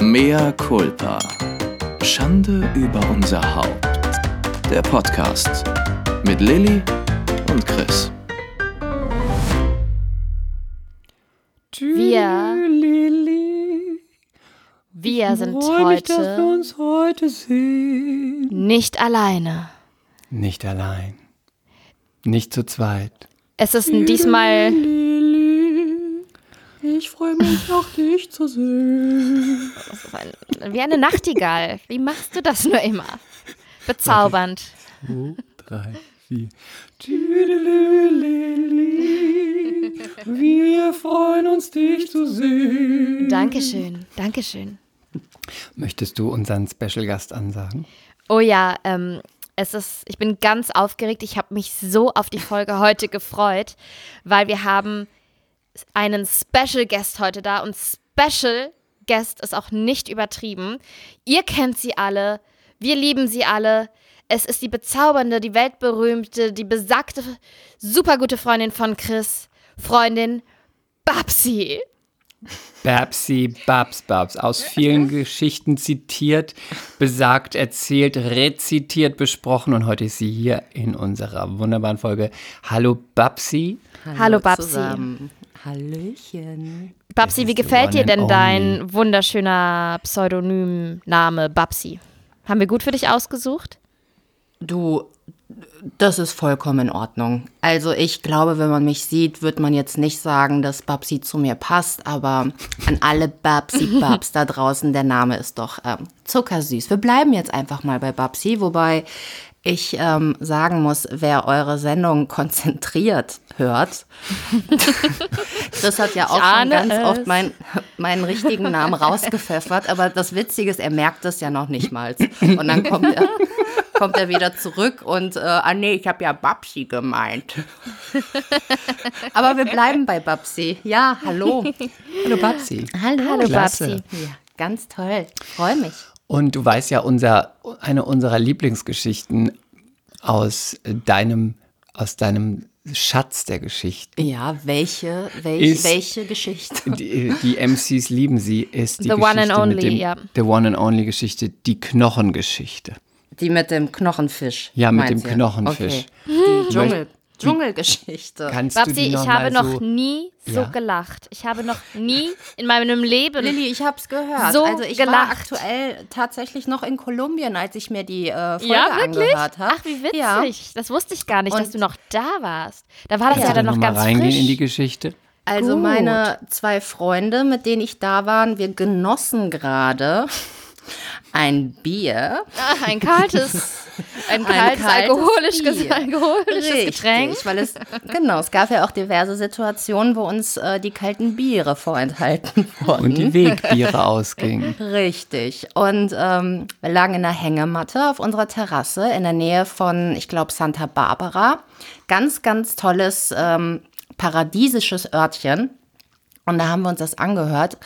Mea culpa. Schande über unser Haupt. Der Podcast mit Lilly und Chris. Wir, Lili, wir sind freu mich, dass wir heute uns heute sehen. nicht alleine. Nicht allein. Nicht zu zweit. Es ist diesmal ich freue mich auch dich zu sehen. wie eine Nachtigall. Wie machst du das nur immer? Bezaubernd. Zwei, drei, vier. Wir freuen uns, dich zu sehen. Dankeschön, Dankeschön. Möchtest du unseren Special Gast ansagen? Oh ja, ähm, es ist, ich bin ganz aufgeregt. Ich habe mich so auf die Folge heute gefreut, weil wir haben einen Special Guest heute da und Special Guest ist auch nicht übertrieben. Ihr kennt sie alle, wir lieben sie alle. Es ist die bezaubernde, die weltberühmte, die besagte, supergute Freundin von Chris, Freundin Babsi. Babsi Babs Babs, aus vielen Geschichten zitiert, besagt, erzählt, rezitiert, besprochen und heute ist sie hier in unserer wunderbaren Folge. Hallo Babsi. Hallo, Babsi. Zusammen. Hallöchen. Babsi, wie gefällt dir denn dein wunderschöner Pseudonymname Babsi? Haben wir gut für dich ausgesucht? Du, das ist vollkommen in Ordnung. Also ich glaube, wenn man mich sieht, wird man jetzt nicht sagen, dass Babsi zu mir passt, aber an alle Babsi-Babs da draußen, der Name ist doch ähm, zuckersüß. Wir bleiben jetzt einfach mal bei Babsi, wobei ich ähm, sagen muss, wer eure Sendung konzentriert hört, Chris hat ja auch schon ganz es. oft mein, meinen richtigen Namen rausgepfeffert, aber das Witzige ist, er merkt es ja noch nicht mal. Und dann kommt er, kommt er wieder zurück und, äh, ah nee, ich habe ja Babsi gemeint. aber wir bleiben bei Babsi. Ja, hallo. Hallo Babsi. Hallo, Hallo Klasse. Babsi. Ja, ganz toll. Freue mich. Und du weißt ja, unser, eine unserer Lieblingsgeschichten aus deinem, aus deinem Schatz der Geschichten. Ja, welche, welch, Ist- welche Geschichte? Die, die MCs lieben sie, ist die The Geschichte one and only, mit dem, ja. The One and Only Geschichte, die Knochengeschichte. Die mit dem Knochenfisch. Ja, mit dem du? Knochenfisch. Okay. Die Dschungel, Dschungelgeschichte. Kannst du Babsi, ich habe mal noch so, nie so Ja? gelacht. Ich habe noch nie in meinem Leben. Lilly, ich hab's gehört. So also ich war gelacht. aktuell tatsächlich noch in Kolumbien, als ich mir die äh, Folge ja, wirklich? angehört habe. Ach, wie witzig. Ja. Das wusste ich gar nicht, dass Und- du noch da warst. Da war das ja, du dann noch ganz reingehen frisch. in die Geschichte? Also Gut. meine zwei Freunde, mit denen ich da war, wir genossen gerade ein Bier. Ah, ein kaltes, ein kaltes, kaltes alkoholisches, Bier. alkoholisches Getränk. weil es, genau, es gab ja auch diverse Situationen, wo uns äh, die kalten Biere vorenthalten wurden. Und die Wegbiere ausgingen. Richtig. Und ähm, wir lagen in der Hängematte auf unserer Terrasse in der Nähe von, ich glaube, Santa Barbara. Ganz, ganz tolles, ähm, paradiesisches Örtchen. Und da haben wir uns das angehört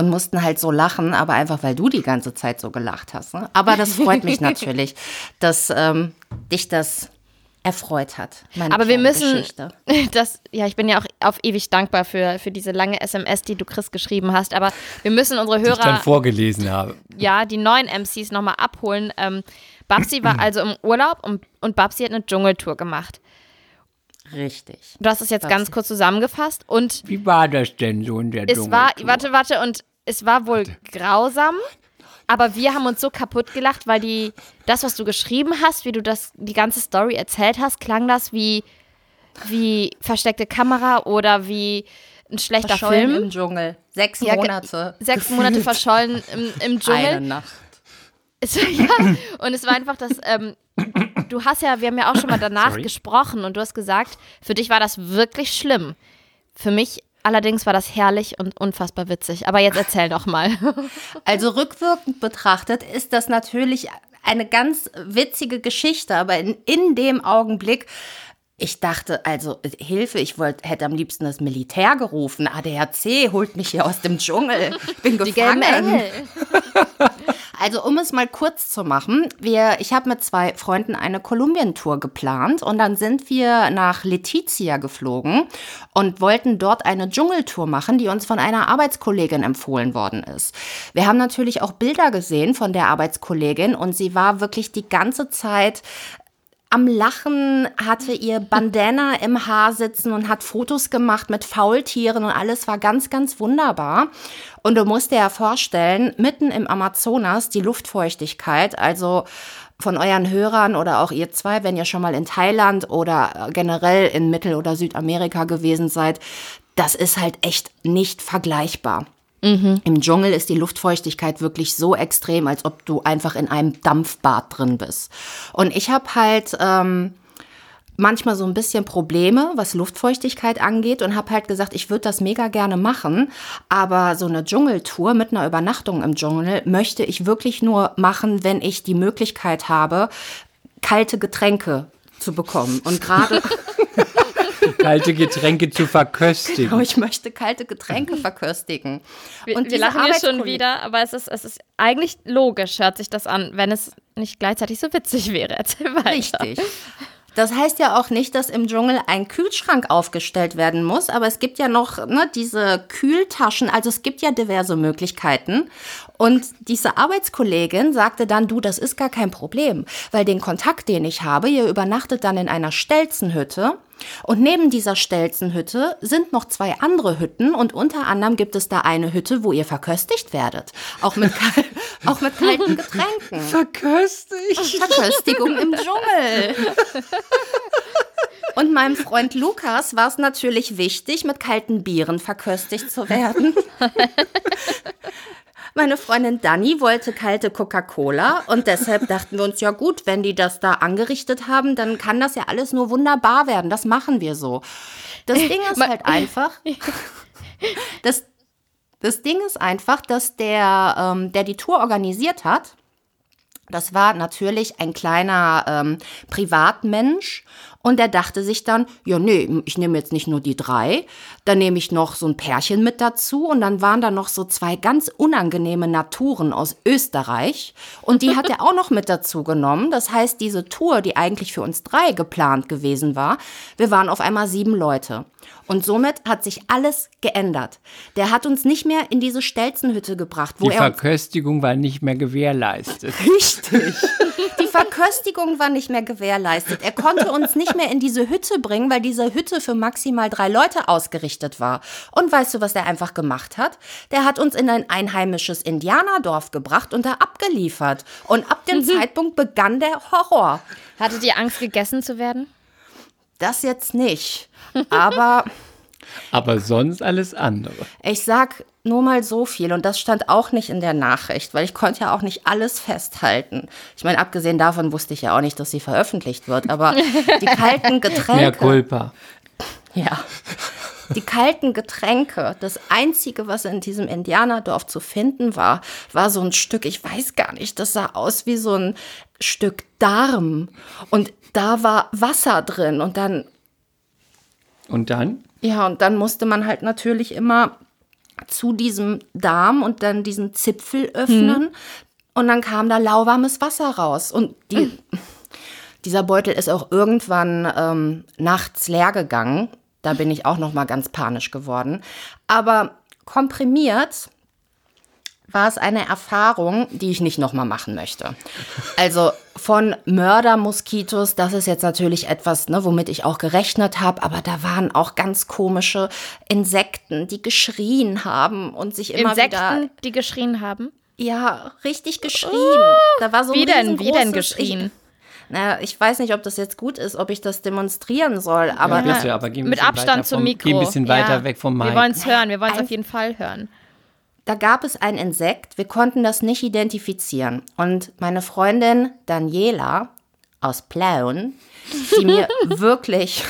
und mussten halt so lachen, aber einfach, weil du die ganze Zeit so gelacht hast. Ne? Aber das freut mich natürlich, dass ähm, dich das erfreut hat. Meine Aber wir müssen, Geschichte. das, ja, ich bin ja auch auf ewig dankbar für, für diese lange SMS, die du Chris geschrieben hast. Aber wir müssen unsere Die ich dann Hörer, vorgelesen habe. ja, die neuen MCs nochmal abholen. Ähm, Babsi war also im Urlaub und, und Babsi hat eine Dschungeltour gemacht. Richtig. Du hast es jetzt ganz kurz zusammengefasst und Wie war das denn so in der es war, warte, warte, und es war wohl grausam, aber wir haben uns so kaputt gelacht, weil die, das, was du geschrieben hast, wie du das, die ganze Story erzählt hast, klang das wie, wie versteckte Kamera oder wie ein schlechter Verschollen Film. im Dschungel. Sechs Ja, Monate. Sechs Monate verschollen im, im Dschungel. Eine Nacht. Es, ja, und es war einfach das, ähm, du hast ja, wir haben ja auch schon mal danach Sorry. gesprochen und du hast gesagt, für dich war das wirklich schlimm. Für mich allerdings war das herrlich und unfassbar witzig. Aber jetzt erzähl doch mal. Also rückwirkend betrachtet ist das natürlich eine ganz witzige Geschichte, aber in, in dem Augenblick, ich dachte, also Hilfe, ich wollt, hätte am liebsten das Militär gerufen. ADAC holt mich hier aus dem Dschungel. Ich bin Die gelben gefangen. Also um es mal kurz zu machen, wir, ich habe mit zwei Freunden eine Kolumbien-Tour geplant und dann sind wir nach Letizia geflogen und wollten dort eine Dschungeltour machen, die uns von einer Arbeitskollegin empfohlen worden ist. Wir haben natürlich auch Bilder gesehen von der Arbeitskollegin und sie war wirklich die ganze Zeit am Lachen, hatte ihr Bandana im Haar sitzen und hat Fotos gemacht mit Faultieren und alles war ganz, ganz wunderbar. Und du musst dir ja vorstellen, mitten im Amazonas die Luftfeuchtigkeit, also von euren Hörern oder auch ihr zwei, wenn ihr schon mal in Thailand oder generell in Mittel- oder Südamerika gewesen seid, das ist halt echt nicht vergleichbar. Mhm. Im Dschungel ist die Luftfeuchtigkeit wirklich so extrem, als ob du einfach in einem Dampfbad drin bist. Und ich habe halt ähm, manchmal so ein bisschen Probleme, was Luftfeuchtigkeit angeht und habe halt gesagt, ich würde das mega gerne machen, aber so eine Dschungeltour mit einer Übernachtung im Dschungel möchte ich wirklich nur machen, wenn ich die Möglichkeit habe, kalte Getränke zu bekommen. Und gerade kalte Getränke zu verköstigen. Genau, ich möchte kalte Getränke verköstigen. Wir, und wir lachen hier schon wieder, aber es ist, es ist eigentlich logisch, hört sich das an, wenn es nicht gleichzeitig so witzig wäre. Erzähl weiter. Richtig. Das heißt ja auch nicht, dass im Dschungel ein Kühlschrank aufgestellt werden muss, aber es gibt ja noch ne, diese Kühltaschen, also es gibt ja diverse Möglichkeiten. Und diese Arbeitskollegin sagte dann, du, das ist gar kein Problem, weil den Kontakt, den ich habe, ihr übernachtet dann in einer Stelzenhütte. Und neben dieser Stelzenhütte sind noch zwei andere Hütten und unter anderem gibt es da eine Hütte, wo ihr verköstigt werdet. Auch mit, auch mit kalten Getränken. Verköstigt? Verköstigung im Dschungel. Und meinem Freund Lukas war es natürlich wichtig, mit kalten Bieren verköstigt zu werden. Meine Freundin Dani wollte kalte Coca-Cola und deshalb dachten wir uns, ja gut, wenn die das da angerichtet haben, dann kann das ja alles nur wunderbar werden. Das machen wir so. Das Ding ist halt einfach, das, das Ding ist einfach, dass der, ähm, der die Tour organisiert hat, das war natürlich ein kleiner ähm, Privatmensch und der dachte sich dann, ja, nee, ich nehme jetzt nicht nur die drei, dann nehme ich noch so ein Pärchen mit dazu und dann waren da noch so zwei ganz unangenehme Naturen aus Österreich und die hat er auch noch mit dazu genommen. Das heißt, diese Tour, die eigentlich für uns drei geplant gewesen war, wir waren auf einmal sieben Leute. Und somit hat sich alles geändert. Der hat uns nicht mehr in diese Stelzenhütte gebracht, wo Die er Verköstigung war nicht mehr gewährleistet. Richtig. Die Verköstigung war nicht mehr gewährleistet. Er konnte uns nicht mehr in diese Hütte bringen, weil diese Hütte für maximal drei Leute ausgerichtet war. Und weißt du, was der einfach gemacht hat? Der hat uns in ein einheimisches Indianerdorf gebracht und da abgeliefert. Und ab dem mhm. Zeitpunkt begann der Horror. Hattet ihr Angst, gegessen zu werden? Das jetzt nicht. Aber. Aber sonst alles andere. Ich sag nur mal so viel und das stand auch nicht in der Nachricht, weil ich konnte ja auch nicht alles festhalten. Ich meine, abgesehen davon wusste ich ja auch nicht, dass sie veröffentlicht wird, aber die kalten Getränke. Mehr Culpa. Ja. Die kalten Getränke, das einzige, was in diesem Indianerdorf zu finden war, war so ein Stück, ich weiß gar nicht, das sah aus wie so ein Stück Darm. Und da war Wasser drin und dann. Und dann? Ja, und dann musste man halt natürlich immer zu diesem Darm und dann diesen Zipfel öffnen. Hm. Und dann kam da lauwarmes Wasser raus. Und die, hm. dieser Beutel ist auch irgendwann ähm, nachts leer gegangen. Da bin ich auch noch mal ganz panisch geworden. Aber komprimiert war es eine Erfahrung, die ich nicht nochmal machen möchte. Also von Mördermoskitos, das ist jetzt natürlich etwas, ne, womit ich auch gerechnet habe, aber da waren auch ganz komische Insekten, die geschrien haben und sich immer Insekten, wieder... die geschrien haben? Ja, richtig geschrien. Oh, da war so wie denn, wie denn geschrien? Ich, naja, ich weiß nicht, ob das jetzt gut ist, ob ich das demonstrieren soll, aber, ja, bitte, aber mit Abstand zum Mikro. Geh ein bisschen weiter ja. weg vom Mic. Wir wollen es hören, wir wollen es auf jeden Fall hören da gab es ein Insekt, wir konnten das nicht identifizieren. Und meine Freundin Daniela aus Plauen, die mir wirklich,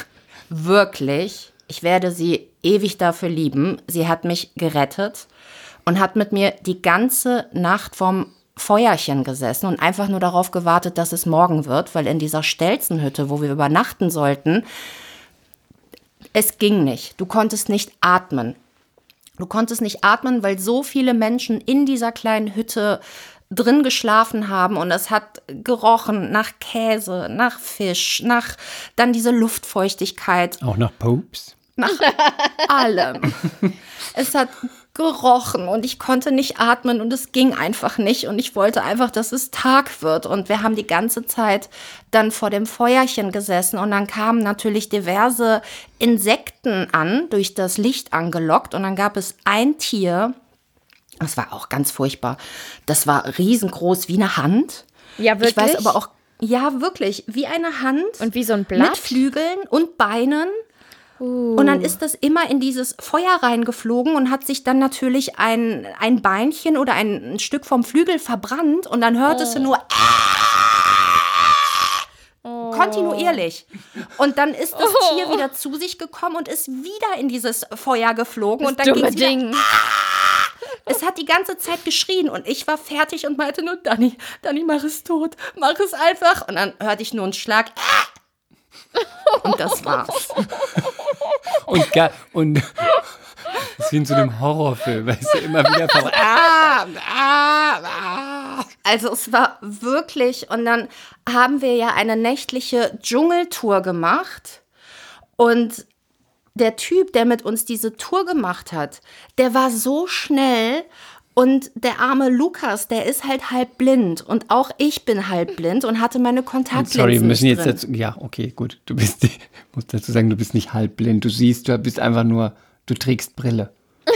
wirklich, ich werde sie ewig dafür lieben, sie hat mich gerettet und hat mit mir die ganze Nacht vom Feuerchen gesessen und einfach nur darauf gewartet, dass es morgen wird, weil in dieser Stelzenhütte, wo wir übernachten sollten, es ging nicht. Du konntest nicht atmen. Du konntest nicht atmen, weil so viele Menschen in dieser kleinen Hütte drin geschlafen haben und es hat gerochen nach Käse, nach Fisch, nach dann diese Luftfeuchtigkeit, Auch nach Popes. nach allem. Es hat gerochen und ich konnte nicht atmen und es ging einfach nicht und ich wollte einfach, dass es Tag wird und wir haben die ganze Zeit dann vor dem Feuerchen gesessen und dann kamen natürlich diverse Insekten an, durch das Licht angelockt und dann gab es ein Tier, das war auch ganz furchtbar, das war riesengroß wie eine Hand. Ja, Ich weiß wirklich? aber auch, ja wirklich, wie eine Hand. Und wie so ein Mit Blatt? Flügeln und Beinen. Und dann ist das immer in dieses Feuer reingeflogen und hat sich dann natürlich ein, ein Beinchen oder ein, ein Stück vom Flügel verbrannt und dann hörtest du nur kontinuierlich. Und dann ist das Tier wieder zu sich gekommen und ist wieder in dieses Feuer geflogen und dann wieder Ding. es hat die ganze Zeit geschrien und ich war fertig und meinte nur, Dani, Dani, mach es tot, mach es einfach. Und dann hörte ich nur einen Schlag. Und das war's. Und, ga, und das ist wie in so einem Horrorfilm, weißt du, immer wieder. Ah, ah, ah. Also es war wirklich, und dann haben wir ja eine nächtliche Dschungeltour gemacht. Und der Typ, der mit uns diese Tour gemacht hat, der war so schnell. Und der arme Lukas, der ist halt halb blind. Und auch ich bin halb blind und hatte meine Kontaktlinsen Sorry, wir müssen jetzt dazu. Ja, okay, gut. Du bist, ich muss dazu sagen, du bist nicht halbblind. Du siehst, du bist einfach nur, du trägst Brille.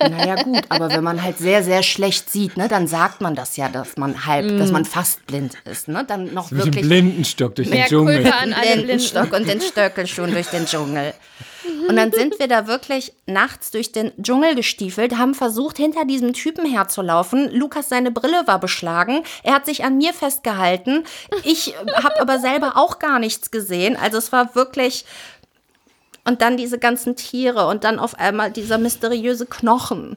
Naja, gut, aber wenn man halt sehr, sehr schlecht sieht, ne, dann sagt man das ja, dass man halb, dass man fast blind ist, ne? Dann noch Mit dem wirklich Blindenstock durch den Mehr Dschungel. An Blinden. Blindenstock und den Stöckelschuhen durch den Dschungel. Und dann sind wir da wirklich nachts durch den Dschungel gestiefelt, haben versucht, hinter diesem Typen herzulaufen. Lukas, seine Brille war beschlagen. Er hat sich an mir festgehalten. Ich habe aber selber auch gar nichts gesehen. Also es war wirklich. Und dann diese ganzen Tiere und dann auf einmal dieser mysteriöse Knochen.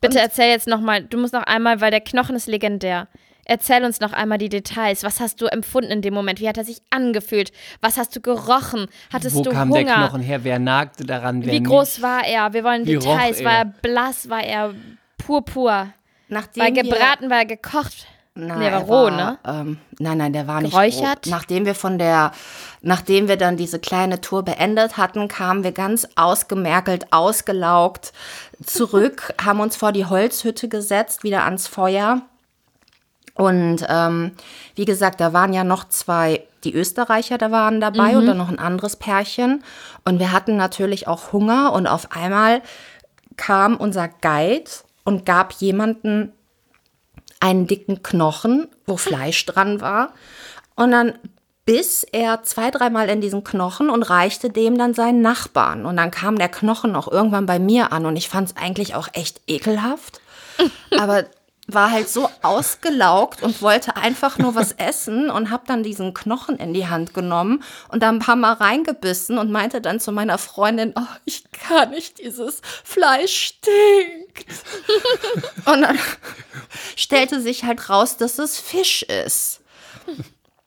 Bitte erzähl jetzt nochmal, du musst noch einmal, weil der Knochen ist legendär. Erzähl uns noch einmal die Details. Was hast du empfunden in dem Moment? Wie hat er sich angefühlt? Was hast du gerochen? Hattest Wo du kam Hunger? der Knochen her? Wer nagte daran? Wer Wie nicht? groß war er? Wir wollen Wie Details. War er? er blass? War er purpur? Nachdem War er gebraten? War er gekocht? Nein, nee, er war er roh, ne? Ähm, nein, nein, der war nicht Geräuchert? roh. Nachdem wir von der, nachdem wir dann diese kleine Tour beendet hatten, kamen wir ganz ausgemerkelt, ausgelaugt zurück, haben uns vor die Holzhütte gesetzt, wieder ans Feuer. Und ähm, wie gesagt, da waren ja noch zwei, die Österreicher, da waren dabei und dann noch ein anderes Pärchen. Und wir hatten natürlich auch Hunger und auf einmal kam unser Guide und gab jemanden einen dicken Knochen, wo Fleisch dran war. Und dann biss er zwei, dreimal in diesen Knochen und reichte dem dann seinen Nachbarn. Und dann kam der Knochen auch irgendwann bei mir an und ich fand es eigentlich auch echt ekelhaft. Aber war halt so ausgelaugt und wollte einfach nur was essen und habe dann diesen Knochen in die Hand genommen und da ein paar Mal reingebissen und meinte dann zu meiner Freundin, oh, ich kann nicht, dieses Fleisch stinkt. und dann stellte sich halt raus, dass es Fisch ist.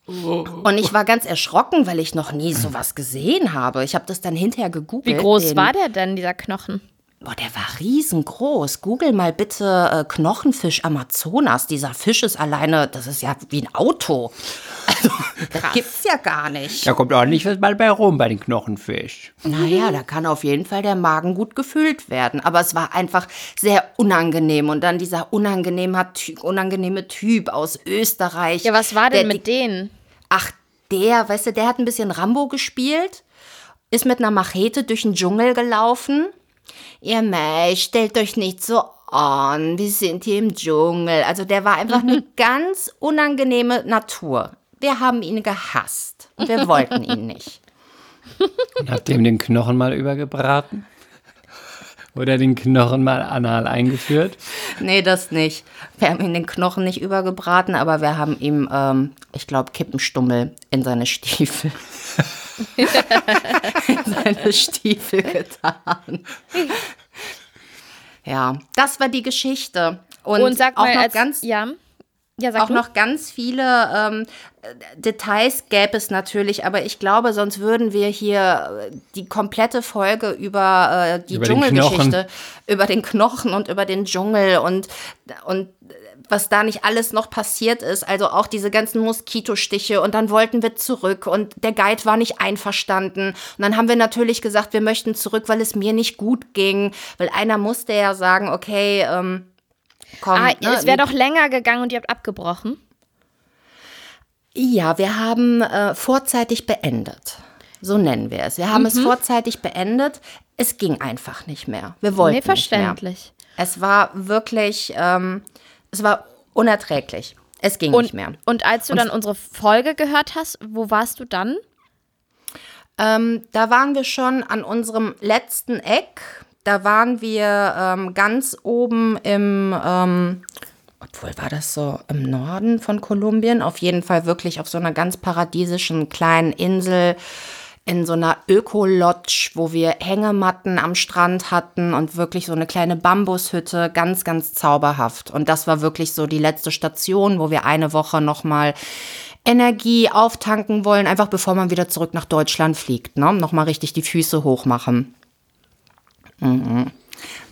Und ich war ganz erschrocken, weil ich noch nie sowas gesehen habe. Ich habe das dann hinterher gegoogelt. Wie groß war der denn, dieser Knochen? Boah, der war riesengroß. Google mal bitte äh, Knochenfisch Amazonas. Dieser Fisch ist alleine, das ist ja wie ein Auto. Also, das gibt's ja gar nicht. Da kommt ordentlich was mal bei rum bei den Knochenfisch. Naja, da kann auf jeden Fall der Magen gut gefüllt werden. Aber es war einfach sehr unangenehm. Und dann dieser unangenehme, unangenehme Typ aus Österreich. Ja, was war denn der mit denen? Ach, der, weißt du, der hat ein bisschen Rambo gespielt, ist mit einer Machete durch den Dschungel gelaufen. Ihr Mei, stellt euch nicht so an, wir sind hier im Dschungel. Also der war einfach eine ganz unangenehme Natur. Wir haben ihn gehasst wir wollten ihn nicht. Und habt ihr ihm den Knochen mal übergebraten? Oder den Knochen mal anal eingeführt? Nee, das nicht. Wir haben ihm den Knochen nicht übergebraten, aber wir haben ihm, ähm, ich glaube, Kippenstummel in seine Stiefel. in seine Stiefel getan. Ja, das war die Geschichte. Und, Und sag auch mal, noch als, ganz, ja, Ja, auch du. noch ganz viele ähm, Details gäbe es natürlich, aber ich glaube, sonst würden wir hier äh, die komplette Folge über äh, die Über den Dschungelgeschichte, über den Knochen und über den Dschungel und, und was da nicht alles noch passiert ist, also auch diese ganzen Moskitostiche und dann wollten wir zurück und der Guide war nicht einverstanden und dann haben wir natürlich gesagt, wir möchten zurück, weil es mir nicht gut ging, weil einer musste ja sagen, okay, ähm, komm, Ah, ne, es wäre doch länger gegangen und ihr habt abgebrochen. Ja, wir haben äh, vorzeitig beendet. So nennen wir es. Wir haben es Mhm. vorzeitig beendet. Es ging einfach nicht mehr. Wir wollten Nee, nicht mehr. verständlich. Es war wirklich, ähm, es war unerträglich. Es ging Und, nicht mehr. und als du dann unsere Folge gehört hast, wo warst du dann? Ähm, da waren wir schon an unserem letzten Eck. Da waren wir ähm, ganz oben im, ähm, obwohl war das so im Norden von Kolumbien, auf jeden Fall wirklich auf so einer ganz paradiesischen kleinen Insel in so einer Öko-Lodge, wo wir Hängematten am Strand hatten und wirklich so eine kleine Bambushütte, ganz, ganz zauberhaft. Und das war wirklich so die letzte Station, wo wir eine Woche nochmal Energie auftanken wollen, einfach bevor man wieder zurück nach Deutschland fliegt, ne? Nochmal richtig die Füße hochmachen. Mhm.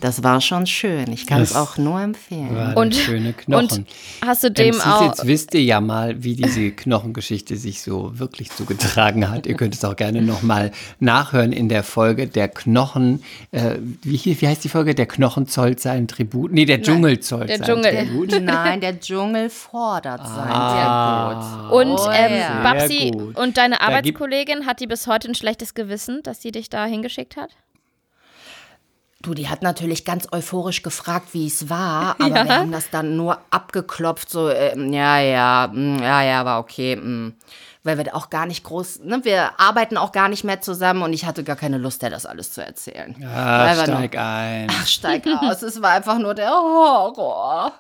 Das war schon schön. Ich kann es auch nur empfehlen. War Und- schöne Knochen. Und hast du dem MCs, auch. jetzt wisst ihr ja mal, wie diese Knochengeschichte sich so wirklich zugetragen hat. ihr könnt es auch gerne nochmal nachhören in der Folge der Knochen. Äh, wie, wie heißt die Folge? Der Knochen zollt sein Tribut. Nee, der Dschungel zollt der sein Dschungel. Tribut. Nein, der Dschungel fordert sein Ah. Und Oh, ähm. Babsi Sehr gut. und deine Arbeitskollegin, hat die bis heute ein schlechtes Gewissen, dass sie dich da hingeschickt hat? Du, die hat natürlich ganz euphorisch gefragt, wie es war, aber wir haben das dann nur abgeklopft, so, ähm, ja, ja, mm, ja, ja, war okay, mm. weil wir da auch gar nicht groß, ne, wir arbeiten auch gar nicht mehr zusammen und ich hatte gar keine Lust, dir das alles zu erzählen. Weil wir steig ein. Ach, steig aus. Es war einfach nur der Horror.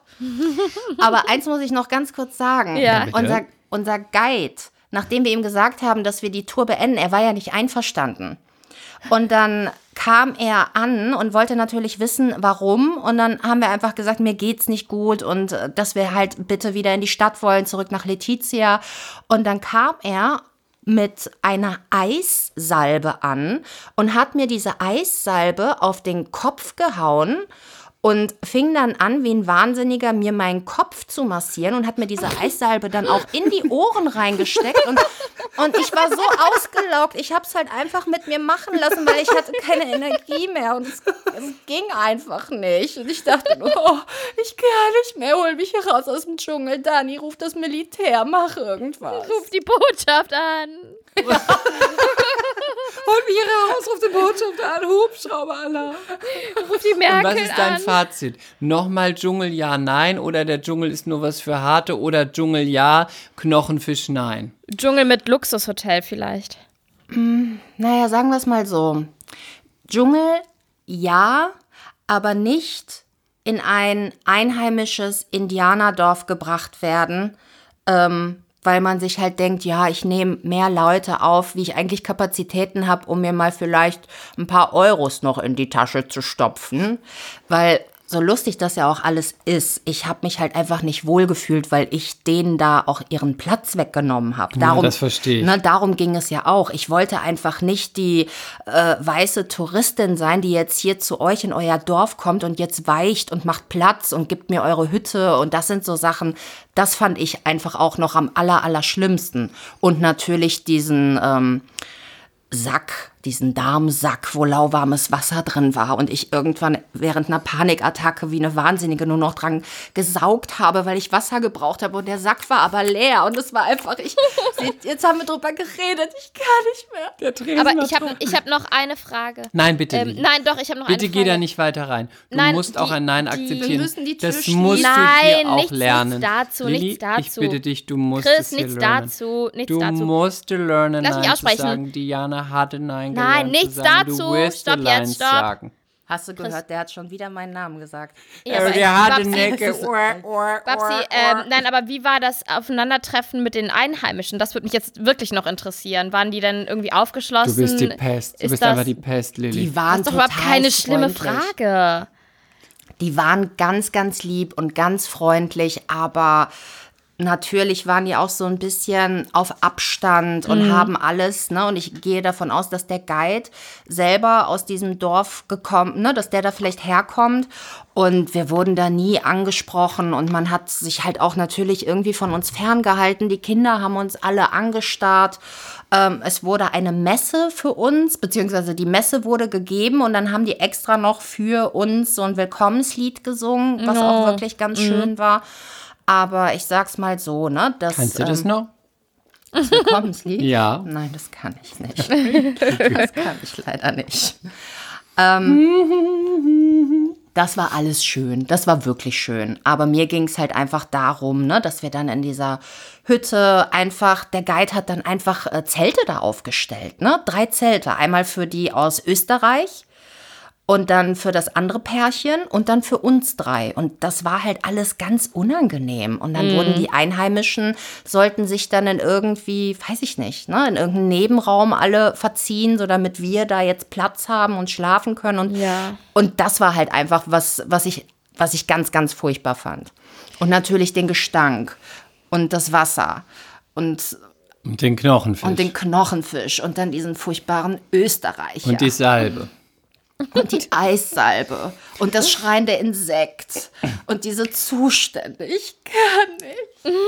Aber eins muss ich noch ganz kurz sagen. Ja. unser, unser Guide, nachdem wir ihm gesagt haben, dass wir die Tour beenden, er war ja nicht einverstanden. Und dann kam er an und wollte natürlich wissen, warum. Und dann haben wir einfach gesagt, mir geht's nicht gut und äh, dass wir halt bitte wieder in die Stadt wollen, zurück nach Letizia. Und dann kam er mit einer Eissalbe an und hat mir diese Eissalbe auf den Kopf gehauen und fing dann an, wie ein Wahnsinniger, mir meinen Kopf zu massieren und hat mir diese Eissalbe dann auch in die Ohren reingesteckt. Und, und ich war so ausgelaugt, ich habe es halt einfach mit mir machen lassen, weil ich hatte keine Energie mehr und es, es ging einfach nicht. Und ich dachte, oh, ich kann nicht mehr, hol mich hier raus aus dem Dschungel. Dani, ruf das Militär, mach irgendwas. Ruf die Botschaft an. Hol mich hier raus, ruf die Botschaft an, Hubschrauber, Ruf die Und Merkel was ist dein an. Fazit? Nochmal Dschungel ja, nein oder der Dschungel ist nur was für Harte oder Dschungel ja, Knochenfisch nein? Dschungel mit Luxushotel vielleicht. Naja, sagen wir es mal so. Dschungel, ja, aber nicht in ein einheimisches Indianerdorf gebracht werden, ähm, weil man sich halt denkt, ja, ich nehme mehr Leute auf, wie ich eigentlich Kapazitäten habe, um mir mal vielleicht ein paar Euros noch in die Tasche zu stopfen. Weil so lustig das ja auch alles ist, ich habe mich halt einfach nicht wohlgefühlt, weil ich denen da auch ihren Platz weggenommen habe. Darum, das verstehe ich. Ne, darum ging es ja auch. Ich wollte einfach nicht die äh, weiße Touristin sein, die jetzt hier zu euch in euer Dorf kommt und jetzt weicht und macht Platz und gibt mir eure Hütte. Und das sind so Sachen, das fand ich einfach auch noch am aller, aller schlimmsten. Und natürlich diesen ähm, Sack, diesen Darmsack, wo lauwarmes Wasser drin war und ich irgendwann während einer Panikattacke wie eine Wahnsinnige nur noch dran gesaugt habe, weil ich Wasser gebraucht habe und der Sack war aber leer und es war einfach, ich, jetzt haben wir drüber geredet, ich kann nicht mehr. Der Tresen Aber war ich habe ich hab noch eine Frage. Nein, bitte. Ähm, nein, doch, ich habe noch Bitte eine geh Frage. da nicht weiter rein. Du Nein, musst auch die- ein Nein die- akzeptieren. Wir müssen die Tür das schließen. musst du Nein, hier auch nichts- lernen. nichts dazu, Lili, nichts dazu. Ich bitte dich, du musst Chris, es hier nichts lernen. dazu, nichts du dazu. musst lernen, Lass mich Nein aussprechen. zu sagen. Diana hatte Nein Nein, gelernt nichts dazu. Stopp Nein jetzt, stopp. Sagen. Hast du gehört, der hat schon wieder meinen Namen gesagt. Ja, aber Äh, der Babsi- Necke. Babsi, ähm, nein, aber wie war das Aufeinandertreffen mit den Einheimischen? Das würde mich jetzt wirklich noch interessieren. Waren die denn irgendwie aufgeschlossen? Du bist die Pest. Du Ist bist das, einfach die Pest, Lilly. Die waren Das ist doch überhaupt keine schlimme. Frage. Die waren ganz, ganz lieb und ganz freundlich, aber natürlich waren die auch so ein bisschen auf Abstand und haben alles, ne? Und ich gehe davon aus, dass der Guide selber aus diesem Dorf gekommen, ne, dass der da vielleicht herkommt. Und wir wurden da nie angesprochen und man hat sich halt auch natürlich irgendwie von uns ferngehalten. Die Kinder haben uns alle angestarrt. Ähm, es wurde eine Messe für uns, beziehungsweise die Messe wurde gegeben und dann haben die extra noch für uns so ein Willkommenslied gesungen, was auch wirklich ganz schön war. Aber ich sag's mal so, ne? Das, Kannst du das ähm, noch? das Willkommenslied? Ja. Nein, das kann ich nicht. Das kann ich leider nicht. Ähm, das war alles schön. Das war wirklich schön. Aber mir ging es halt einfach darum, ne, dass wir dann in dieser Hütte einfach, der Guide hat dann einfach äh, Zelte da aufgestellt. Ne? Drei Zelte. Einmal für die aus Österreich und dann für das andere Pärchen und dann für uns drei. Und das war halt alles ganz unangenehm. Und dann wurden die Einheimischen, sollten sich dann in irgendwie, weiß ich nicht, ne, in irgendeinem Nebenraum alle verziehen, so damit wir da jetzt Platz haben und schlafen können. Und, Ja. und das war halt einfach was, was ich, was ich ganz, ganz furchtbar fand. Und natürlich den Gestank und das Wasser und, Und den Knochenfisch. und den Knochenfisch und dann diesen furchtbaren Österreicher. Und die Salbe. Und die Eissalbe und das schreiende Insekt und diese Zustände. Ich kann nicht.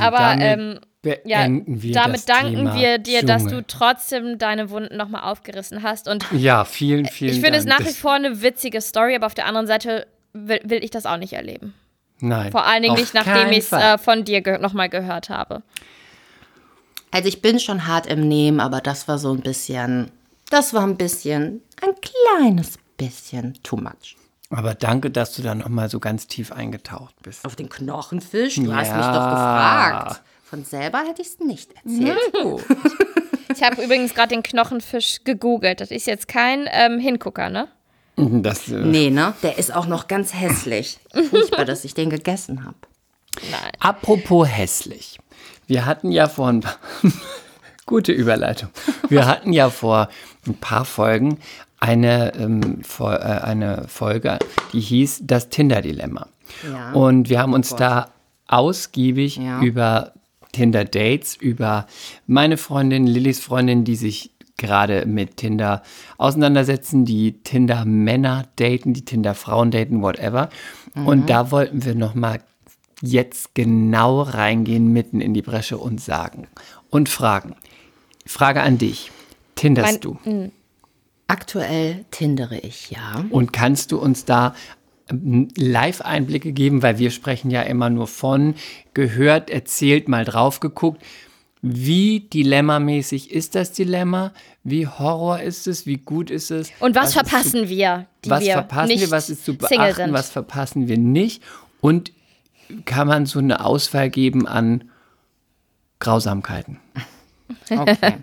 Aber damit ähm, ja, damit danken Thema wir dir, dass Dschungel. du trotzdem deine Wunden nochmal aufgerissen hast. Und Ja, vielen, vielen ich finde es Dank. nach wie vor eine witzige Story, aber auf der anderen Seite will, will ich das auch nicht erleben. Nein. Vor allen Dingen auf nicht, nachdem ich es äh, von dir ge nochmal gehört habe. Also ich bin schon hart im Nehmen, aber das war so ein bisschen, das war ein bisschen, ein kleines bisschen too much. Aber danke, dass du da nochmal so ganz tief eingetaucht bist. Auf den Knochenfisch, du hast Ja. mich doch gefragt. Von selber hätte ich es nicht erzählt. Ich habe übrigens gerade den Knochenfisch gegoogelt. Das ist jetzt kein ähm, Hingucker, ne? Das, äh, Nee, ne? Der ist auch noch ganz hässlich. Furchtbar, dass ich den gegessen habe. Nein. Apropos hässlich. Wir hatten ja vor ein paar, gute Überleitung. Wir hatten ja vor ein paar Folgen eine, ähm, Fol- äh, eine Folge, die hieß Das Tinder-Dilemma. Ja. Und wir haben uns da ausgiebig Ja. über Tinder-Dates, über meine Freundin, Lillys Freundin, die sich gerade mit Tinder auseinandersetzen, die Tinder-Männer daten, die Tinder-Frauen daten, whatever. Und da wollten wir nochmal jetzt genau reingehen, mitten in die Bresche und sagen und fragen. Frage an dich. Tinderst Mein- du? Aktuell tindere ich, ja. Und kannst du uns da ähm, Live-Einblicke geben, weil wir sprechen ja immer nur von gehört, erzählt, mal drauf geguckt. Wie dilemmamäßig ist das Dilemma? Wie Horror ist es? Wie gut ist es? Und was, zu, verpassen wir, die was wir verpassen nicht wir? Was ist zu beachten? sind? Was verpassen wir nicht? Und kann man so eine Auswahl geben an Grausamkeiten?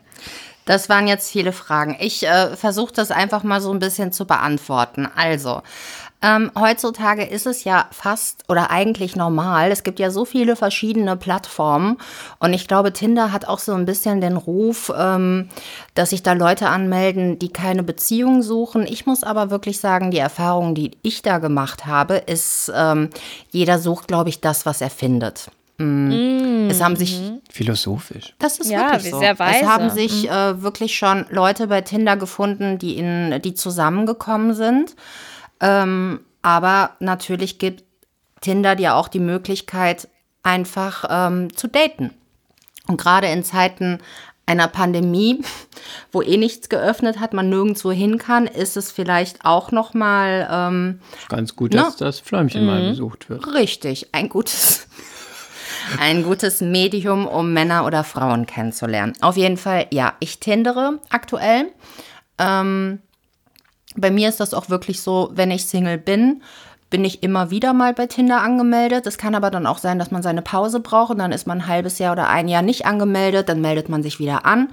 Das waren jetzt viele Fragen. Ich äh, versuche das einfach mal so ein bisschen zu beantworten. Also, ähm, heutzutage ist es ja fast oder eigentlich normal. Es gibt ja so viele verschiedene Plattformen. Und ich glaube, Tinder hat auch so ein bisschen den Ruf, ähm, dass sich da Leute anmelden, die keine Beziehung suchen. Ich muss aber wirklich sagen, die Erfahrung, die ich da gemacht habe, ist, ähm, jeder sucht, glaube ich, das, was er findet. Mm. Es haben sich Philosophisch. das ist Ja, wirklich so. sehr Es weise. haben sich äh, wirklich schon Leute bei Tinder gefunden, die in, die zusammengekommen sind. Ähm, aber natürlich gibt Tinder dir auch die Möglichkeit, einfach ähm, zu daten. Und gerade in Zeiten einer Pandemie, wo eh nichts geöffnet hat, man nirgendwo hin kann, ist es vielleicht auch noch mal ähm, Ganz gut, Na? dass das Fläumchen mal besucht wird. Richtig, ein gutes, ein gutes Medium, um Männer oder Frauen kennenzulernen. Auf jeden Fall, ja, ich tindere aktuell. Ähm, bei mir ist das auch wirklich so, wenn ich Single bin, bin ich immer wieder mal bei Tinder angemeldet. Es kann aber dann auch sein, dass man seine Pause braucht und dann ist man ein halbes Jahr oder ein Jahr nicht angemeldet, dann meldet man sich wieder an.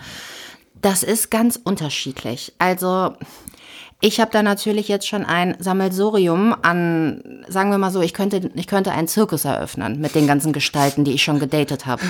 Das ist ganz unterschiedlich. Also ich habe da natürlich jetzt schon ein Sammelsurium an, sagen wir mal so, ich könnte, ich könnte einen Zirkus eröffnen mit den ganzen Gestalten, die ich schon gedatet habe.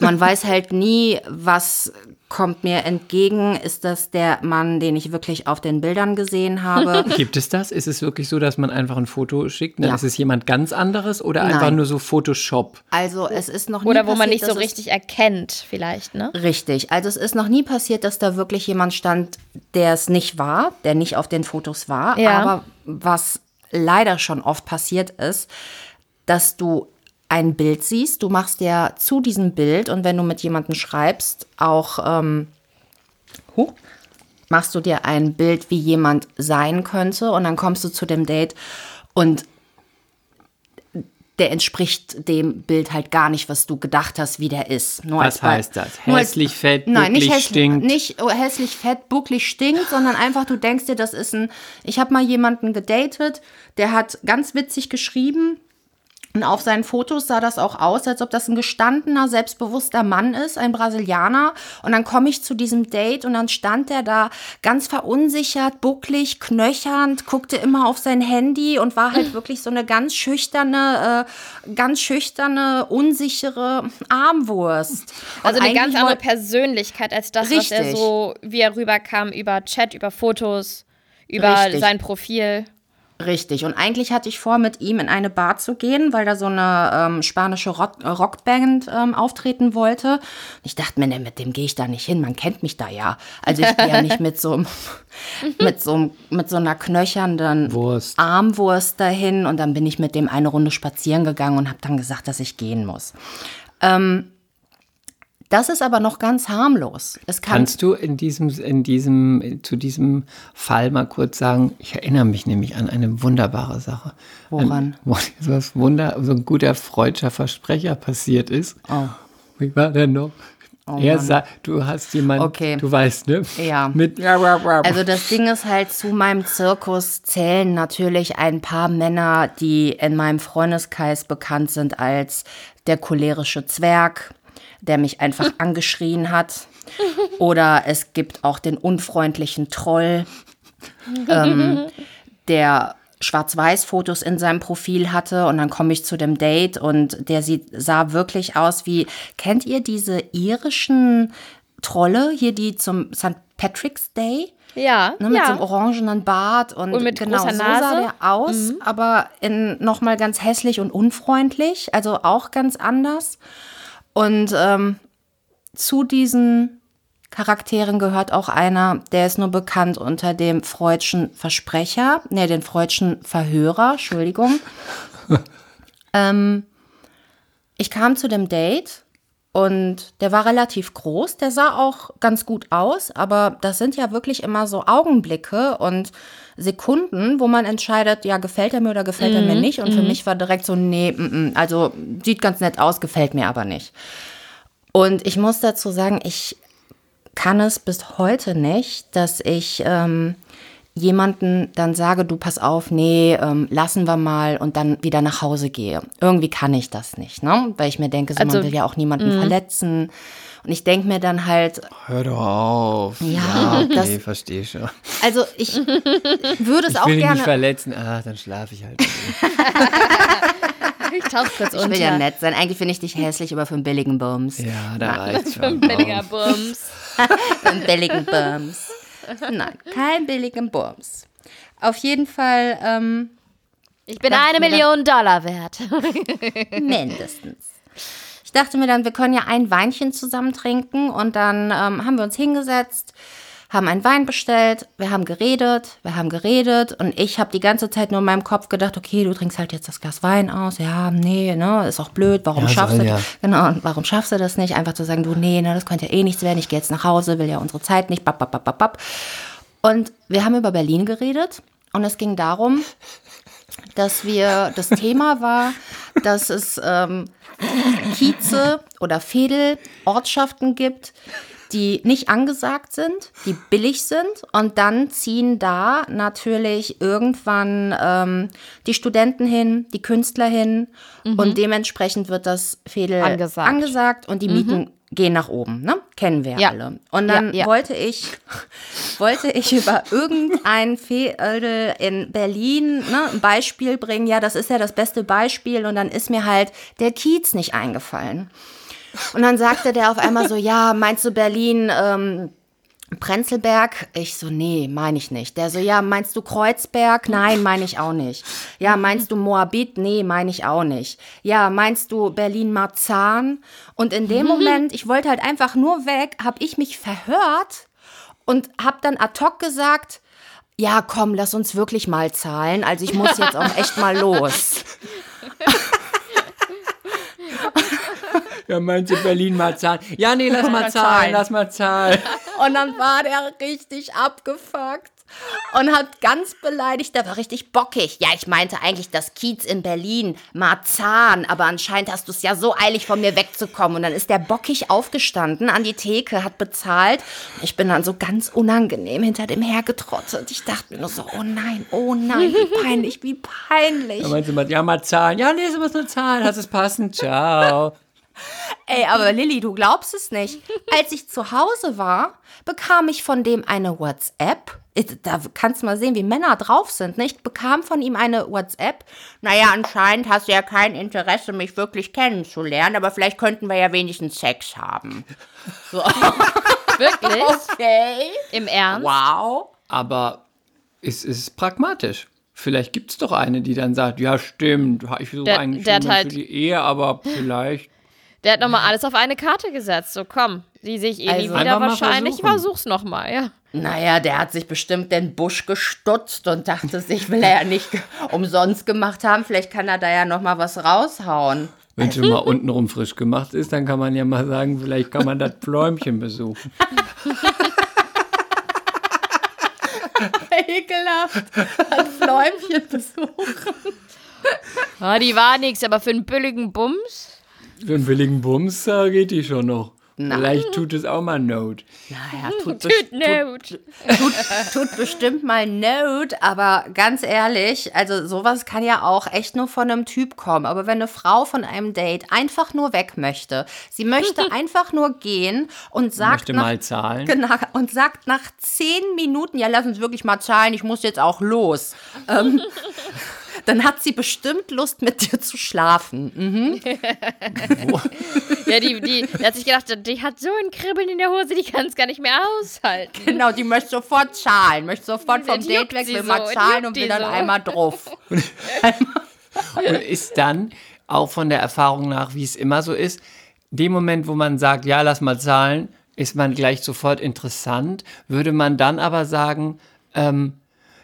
Man weiß halt nie, was kommt mir entgegen. Ist das der Mann, den ich wirklich auf den Bildern gesehen habe? Gibt es das? Ist es wirklich so, dass man einfach ein Foto schickt? Dann Ja. ist es jemand ganz anderes oder einfach Nein. nur so Photoshop? Also es ist noch nie Oder wo man passiert, nicht so richtig erkennt, vielleicht, ne? Richtig. Also es ist noch nie passiert, dass da wirklich jemand stand, der es nicht war, der nicht auf den Fotos war. Ja. Aber was leider schon oft passiert ist, dass du ein Bild siehst, du machst ja zu diesem Bild und wenn du mit jemandem schreibst, auch ähm, huh, machst du dir ein Bild, wie jemand sein könnte und dann kommst du zu dem Date und der entspricht dem Bild halt gar nicht, was du gedacht hast, wie der ist. Nur Was heißt das? nur als- Hässlich, fett, Nein, nicht hässlich, stinkt? nicht oh, hässlich, fett, bucklig, stinkt, sondern einfach, du denkst dir, das ist ein. Ich habe mal jemanden gedatet, der hat ganz witzig geschrieben. Und auf seinen Fotos sah das auch aus, als ob das ein gestandener, selbstbewusster Mann ist, ein Brasilianer. Und dann komme ich zu diesem Date und dann stand er da ganz verunsichert, bucklig, knöchernd, guckte immer auf sein Handy und war halt wirklich so eine ganz schüchterne, äh, ganz schüchterne, unsichere Armwurst. Also Und eine ganz andere Persönlichkeit als das, was er Richtig. so, wie er rüberkam, über Chat, über Fotos, über Richtig. sein Profil. Richtig. Und eigentlich hatte ich vor, mit ihm in eine Bar zu gehen, weil da so eine ähm, spanische Rock Rockband ähm, auftreten wollte. Und ich dachte mir, ne, mit dem gehe ich da nicht hin. Man kennt mich da ja. Also ich gehe ja nicht mit so, einem- mit so, einem- mit so einer knöchernden Wurst. Armwurst dahin. Und dann bin ich mit dem eine Runde spazieren gegangen und habe dann gesagt, dass ich gehen muss. Ähm, das ist aber noch ganz harmlos. Es kann Kannst du in diesem, in diesem, zu diesem Fall mal kurz sagen, ich erinnere mich nämlich an eine wunderbare Sache. Woran? An, wo so was Wunder, so ein guter freudscher Versprecher passiert ist. Oh. Wie war der noch? er sagt, du hast jemanden, Okay. du weißt, ne? Ja. Mit, Also das Ding ist halt, zu meinem Zirkus zählen natürlich ein paar Männer, die in meinem Freundeskreis bekannt sind als der cholerische Zwerg, der mich einfach angeschrien hat. Oder es gibt auch den unfreundlichen Troll, ähm, der Schwarz-Weiß-Fotos in seinem Profil hatte und dann komme ich zu dem Date und der sieht, sah wirklich aus wie, kennt ihr diese irischen Trolle hier, die zum St. Patrick's Day? Ja, Ne, mit ja. so einem orangenen Bart und, Und mit genau großer so sah. Mhm. der aus, aber in nochmal ganz hässlich und unfreundlich, also auch ganz anders. Und ähm, zu diesen Charakteren gehört auch einer, der ist nur bekannt unter dem freudschen Versprecher, ne, den freudschen Verhörer, Entschuldigung. ähm, ich kam zu dem Date und der war relativ groß, der sah auch ganz gut aus, aber das sind ja wirklich immer so Augenblicke und Sekunden, wo man entscheidet, ja, gefällt er mir oder gefällt er mir nicht. Und für mich war direkt so, nee, mm, mm, also sieht ganz nett aus, gefällt mir aber nicht. Und ich muss dazu sagen, ich kann es bis heute nicht, dass ich ähm, jemanden dann sage, du pass auf, nee, ähm, lassen wir mal und dann wieder nach Hause gehe. Irgendwie kann ich das nicht, ne? Weil ich mir denke, so, Also, man will ja auch niemanden verletzen. Und ich denke mir dann halt, Hör doch auf. Ja, okay, das- verstehe schon. also ich würde es Ich auch will dich nicht gerne. verletzen. Ah, dann schlafe ich halt. Ich tauche kurz Ich unter. will ja nett sein. Eigentlich finde ich dich hässlich, aber für einen billigen Bums. ja, da reicht's Für schon. billiger Bums. Für einen billigen Bums. Nein, kein billigen Bums. Auf jeden Fall ähm, Ich bin eine mir dann- Million Dollar wert. mindestens. Ich dachte mir dann, wir können ja ein Weinchen zusammen trinken und dann ähm, haben wir uns hingesetzt, haben einen Wein bestellt, wir haben geredet, wir haben geredet und ich habe die ganze Zeit nur in meinem Kopf gedacht, okay, du trinkst halt jetzt das Glas Wein aus, ja, nee, ne, ist auch blöd, warum Ja, schaffst soll du ja. Genau, und warum schaffst du das nicht? Einfach zu sagen, du, nee, ne, das könnte ja eh nichts werden, ich gehe jetzt nach Hause, will ja unsere Zeit nicht, bap, bap, bap, bap, bap. Und wir haben über Berlin geredet und es ging darum, dass wir, das Thema war, dass es ähm, Kieze oder Fädel, Ortschaften gibt, die nicht angesagt sind, die billig sind und dann ziehen da natürlich irgendwann ähm, die Studenten hin, die Künstler hin und dementsprechend wird das Fädel Angesagt. angesagt und die Mieten gehen nach oben, ne? Kennen wir Ja. alle. Und dann Ja, ja. wollte ich wollte ich über irgendein Fädel in Berlin ne, ein Beispiel bringen. Ja, das ist ja das beste Beispiel und dann ist mir halt der Kiez nicht eingefallen. Und dann sagte der auf einmal so, ja, meinst du Berlin, ähm, Prenzlberg? Ich so, nee, meine ich nicht. Der so, ja, meinst du Kreuzberg? Nein, meine ich auch nicht. Ja, meinst du Moabit? Nee, meine ich auch nicht. Ja, meinst du Berlin-Marzahn? Und in dem Moment, ich wollte halt einfach nur weg, habe ich mich verhört und habe dann ad hoc gesagt, ja, komm, lass uns wirklich mal zahlen. Also ich muss jetzt auch echt mal los. Ja, meinst du Berlin mal zahlen? Ja, nee, lass mal zahlen, lass mal zahlen. Und dann war der richtig abgefuckt und hat ganz beleidigt, der war richtig bockig. Ja, ich meinte eigentlich das Kiez in Berlin, Marzahn, aber anscheinend hast du es ja so eilig von mir wegzukommen. Und dann ist der bockig aufgestanden an die Theke, hat bezahlt. Ich bin dann so ganz unangenehm hinter dem hergetrottet. Ich dachte mir nur so, oh nein, oh nein, wie peinlich, wie peinlich. Da du mal, ja, mal zahlen. Ja, nee, du musst nur zahlen. Hast es passen. Ciao. Ey, aber Lilly, du glaubst es nicht. Als ich zu Hause war, bekam ich von dem eine WhatsApp. Da kannst du mal sehen, wie Männer drauf sind. Ne? Ich bekam von ihm eine WhatsApp. Naja, anscheinend hast du ja kein Interesse, mich wirklich kennenzulernen, aber vielleicht könnten wir ja wenigstens Sex haben. So. Wirklich? Okay. Im Ernst? Wow. Aber es ist pragmatisch. Vielleicht gibt es doch eine, die dann sagt, ja, stimmt, ich suche Der- eigentlich der halt- für die Ehe, aber vielleicht. Der hat nochmal alles auf eine Karte gesetzt. So, komm, die sehe ich eh nie Also- wieder Einfach mal wahrscheinlich. versuchen. Versuch's nochmal, ja. Naja, der hat sich bestimmt den Busch gestutzt und dachte sich, will er ja nicht umsonst gemacht haben. Vielleicht kann er da ja noch mal was raushauen. Wenn schon mal untenrum frisch gemacht ist, dann kann man ja mal sagen, vielleicht kann man das Pläumchen besuchen. Ekelhaft. Ein Fläumchen besuchen. Ah, die war nix, aber für einen billigen Bums. Für einen billigen Bums da geht die schon noch. Na. Vielleicht tut es auch mal Not. Naja, tut, Tut best- Not. tut, tut bestimmt mal Not, aber ganz ehrlich, also sowas kann ja auch echt nur von einem Typ kommen. Aber wenn eine Frau von einem Date einfach nur weg möchte, sie möchte einfach nur gehen und sagt Möchte nach, mal zahlen. Genau, und sagt nach zehn Minuten, ja, lass uns wirklich mal zahlen, ich muss jetzt auch los. Ähm, dann hat sie bestimmt Lust, mit dir zu schlafen. Mhm. Ja, die, die, die hat sich gedacht, die hat so ein Kribbeln in der Hose, die kann es gar nicht mehr aushalten. Genau, die möchte sofort zahlen, möchte sofort vom Date weg, will so, mal zahlen und will dann so. einmal drauf. Und ist dann auch von der Erfahrung nach, wie es immer so ist, dem Moment, wo man sagt, ja, lass mal zahlen, ist man gleich sofort interessant. Würde man dann aber sagen, ähm,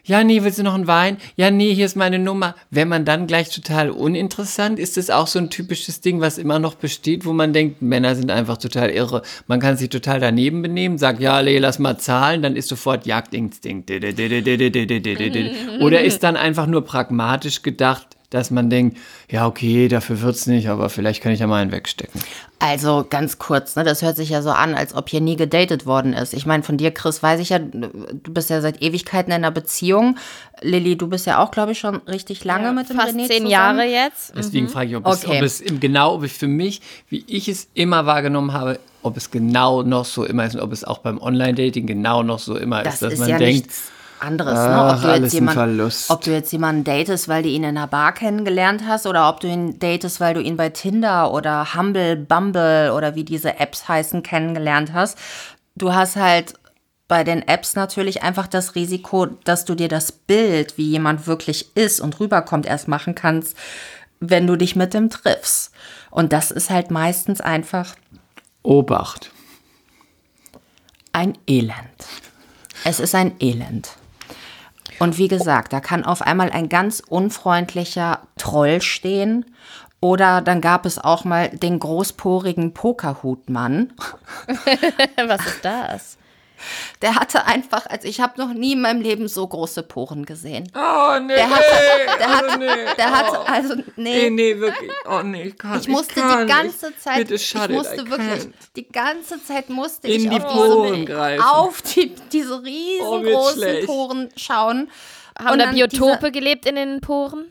ja, nee, willst du noch einen Wein? Ja, nee, hier ist meine Nummer. Wäre man dann gleich total uninteressant? Ist das auch so ein typisches Ding, was immer noch besteht, wo man denkt, Männer sind einfach total irre. Man kann sich total daneben benehmen, sagt, ja, nee, lass mal zahlen, dann ist sofort Jagdinstinkt. Oder ist dann einfach nur pragmatisch gedacht, dass man denkt, ja, okay, dafür wird's nicht, aber vielleicht kann ich ja mal einen wegstecken. Also ganz kurz, ne, das hört sich ja so an, als ob hier nie gedatet worden ist. Ich meine, von dir, Chris, weiß ich ja, du bist ja seit Ewigkeiten in einer Beziehung. Lilly, du bist ja auch, glaube ich, schon richtig lange mit dem Fast René zehn zusammen. Jahre jetzt. Deswegen frage ich, ob es, Okay. ob es genau, ob ich für mich, wie ich es immer wahrgenommen habe, ob es genau noch so immer ist und ob es auch beim Online-Dating genau noch so immer Das ist, dass ist man ja denkt, nichts anderes, ne? ach, Ob du, jemand, ob du jetzt jemanden datest, weil du ihn in einer Bar kennengelernt hast oder ob du ihn datest, weil du ihn bei Tinder oder Humble, Bumble oder wie diese Apps heißen, kennengelernt hast. Du hast halt bei den Apps natürlich einfach das Risiko, dass du dir das Bild, wie jemand wirklich ist und rüberkommt, erst machen kannst, wenn du dich mit dem triffst. Und das ist halt meistens einfach Obacht. ein Elend. Es ist ein Elend. Und wie gesagt, da kann auf einmal ein ganz unfreundlicher Troll stehen. Oder dann gab es auch mal den großporigen Pokerhutmann. Was ist das? Der hatte einfach, also ich habe noch nie in meinem Leben so große Poren gesehen. Oh, nee, Der hat, der hat, der hat, also nee, nee, wirklich. Oh, nee, ich kann ich musste die ganze Zeit, Bitte ich shut it, musste I wirklich, can't. die ganze Zeit musste In ich die auf Poren diese, greifen. auf die, diese Oh, riesengroßen schlecht. Poren schauen. Haben Und da dann Biotope gelebt in den Poren?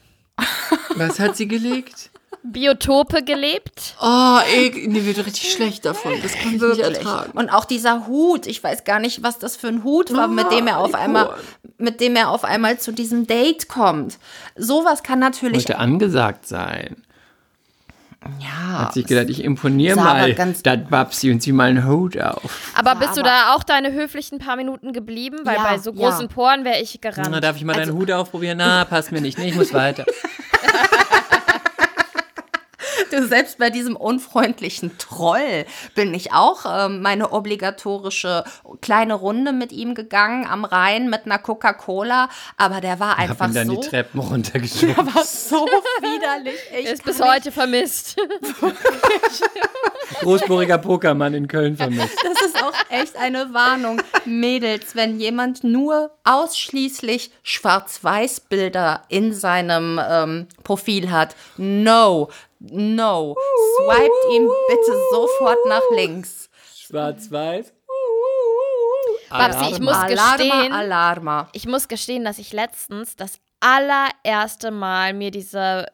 Was hat sie gelegt? Biotope gelebt? Oh, ey, mir wird richtig schlecht davon. Das kann ich nicht Wirklich. ertragen. Und auch dieser Hut, ich weiß gar nicht, was das für ein Hut war, mit dem er auf die einmal, Poren. mit dem er auf einmal zu diesem Date kommt. Sowas kann natürlich, Wollte angesagt sein. Ja. Hat sich gedacht, ich imponiere mal dat Babsi und zieh mal einen Hut auf. Aber bist du da auch deine höflichen paar Minuten geblieben? Weil Ja, bei so ja. großen Poren wäre ich gerannt. Na, darf ich mal Also- deinen Hut aufprobieren? Na, passt mir nicht. Nee, ich muss weiter. Selbst bei diesem unfreundlichen Troll bin ich auch ähm, meine obligatorische kleine Runde mit ihm gegangen am Rhein mit einer Coca-Cola. Aber der war Ich hab einfach ihn dann so, die Treppen runtergeschoben. der war so widerlich. Ich ist bis heute vermisst. Großbohriger Pokermann in Köln vermisst. Das ist auch echt eine Warnung. Mädels, wenn jemand nur ausschließlich Schwarz-Weiß-Bilder in seinem ähm, Profil hat, no, no. Swiped ihn bitte sofort nach links. Schwarz-Weiß. Babsi, ich muss Alarma, gestehen, Alarma. ich muss gestehen, dass ich letztens das allererste Mal mir diese,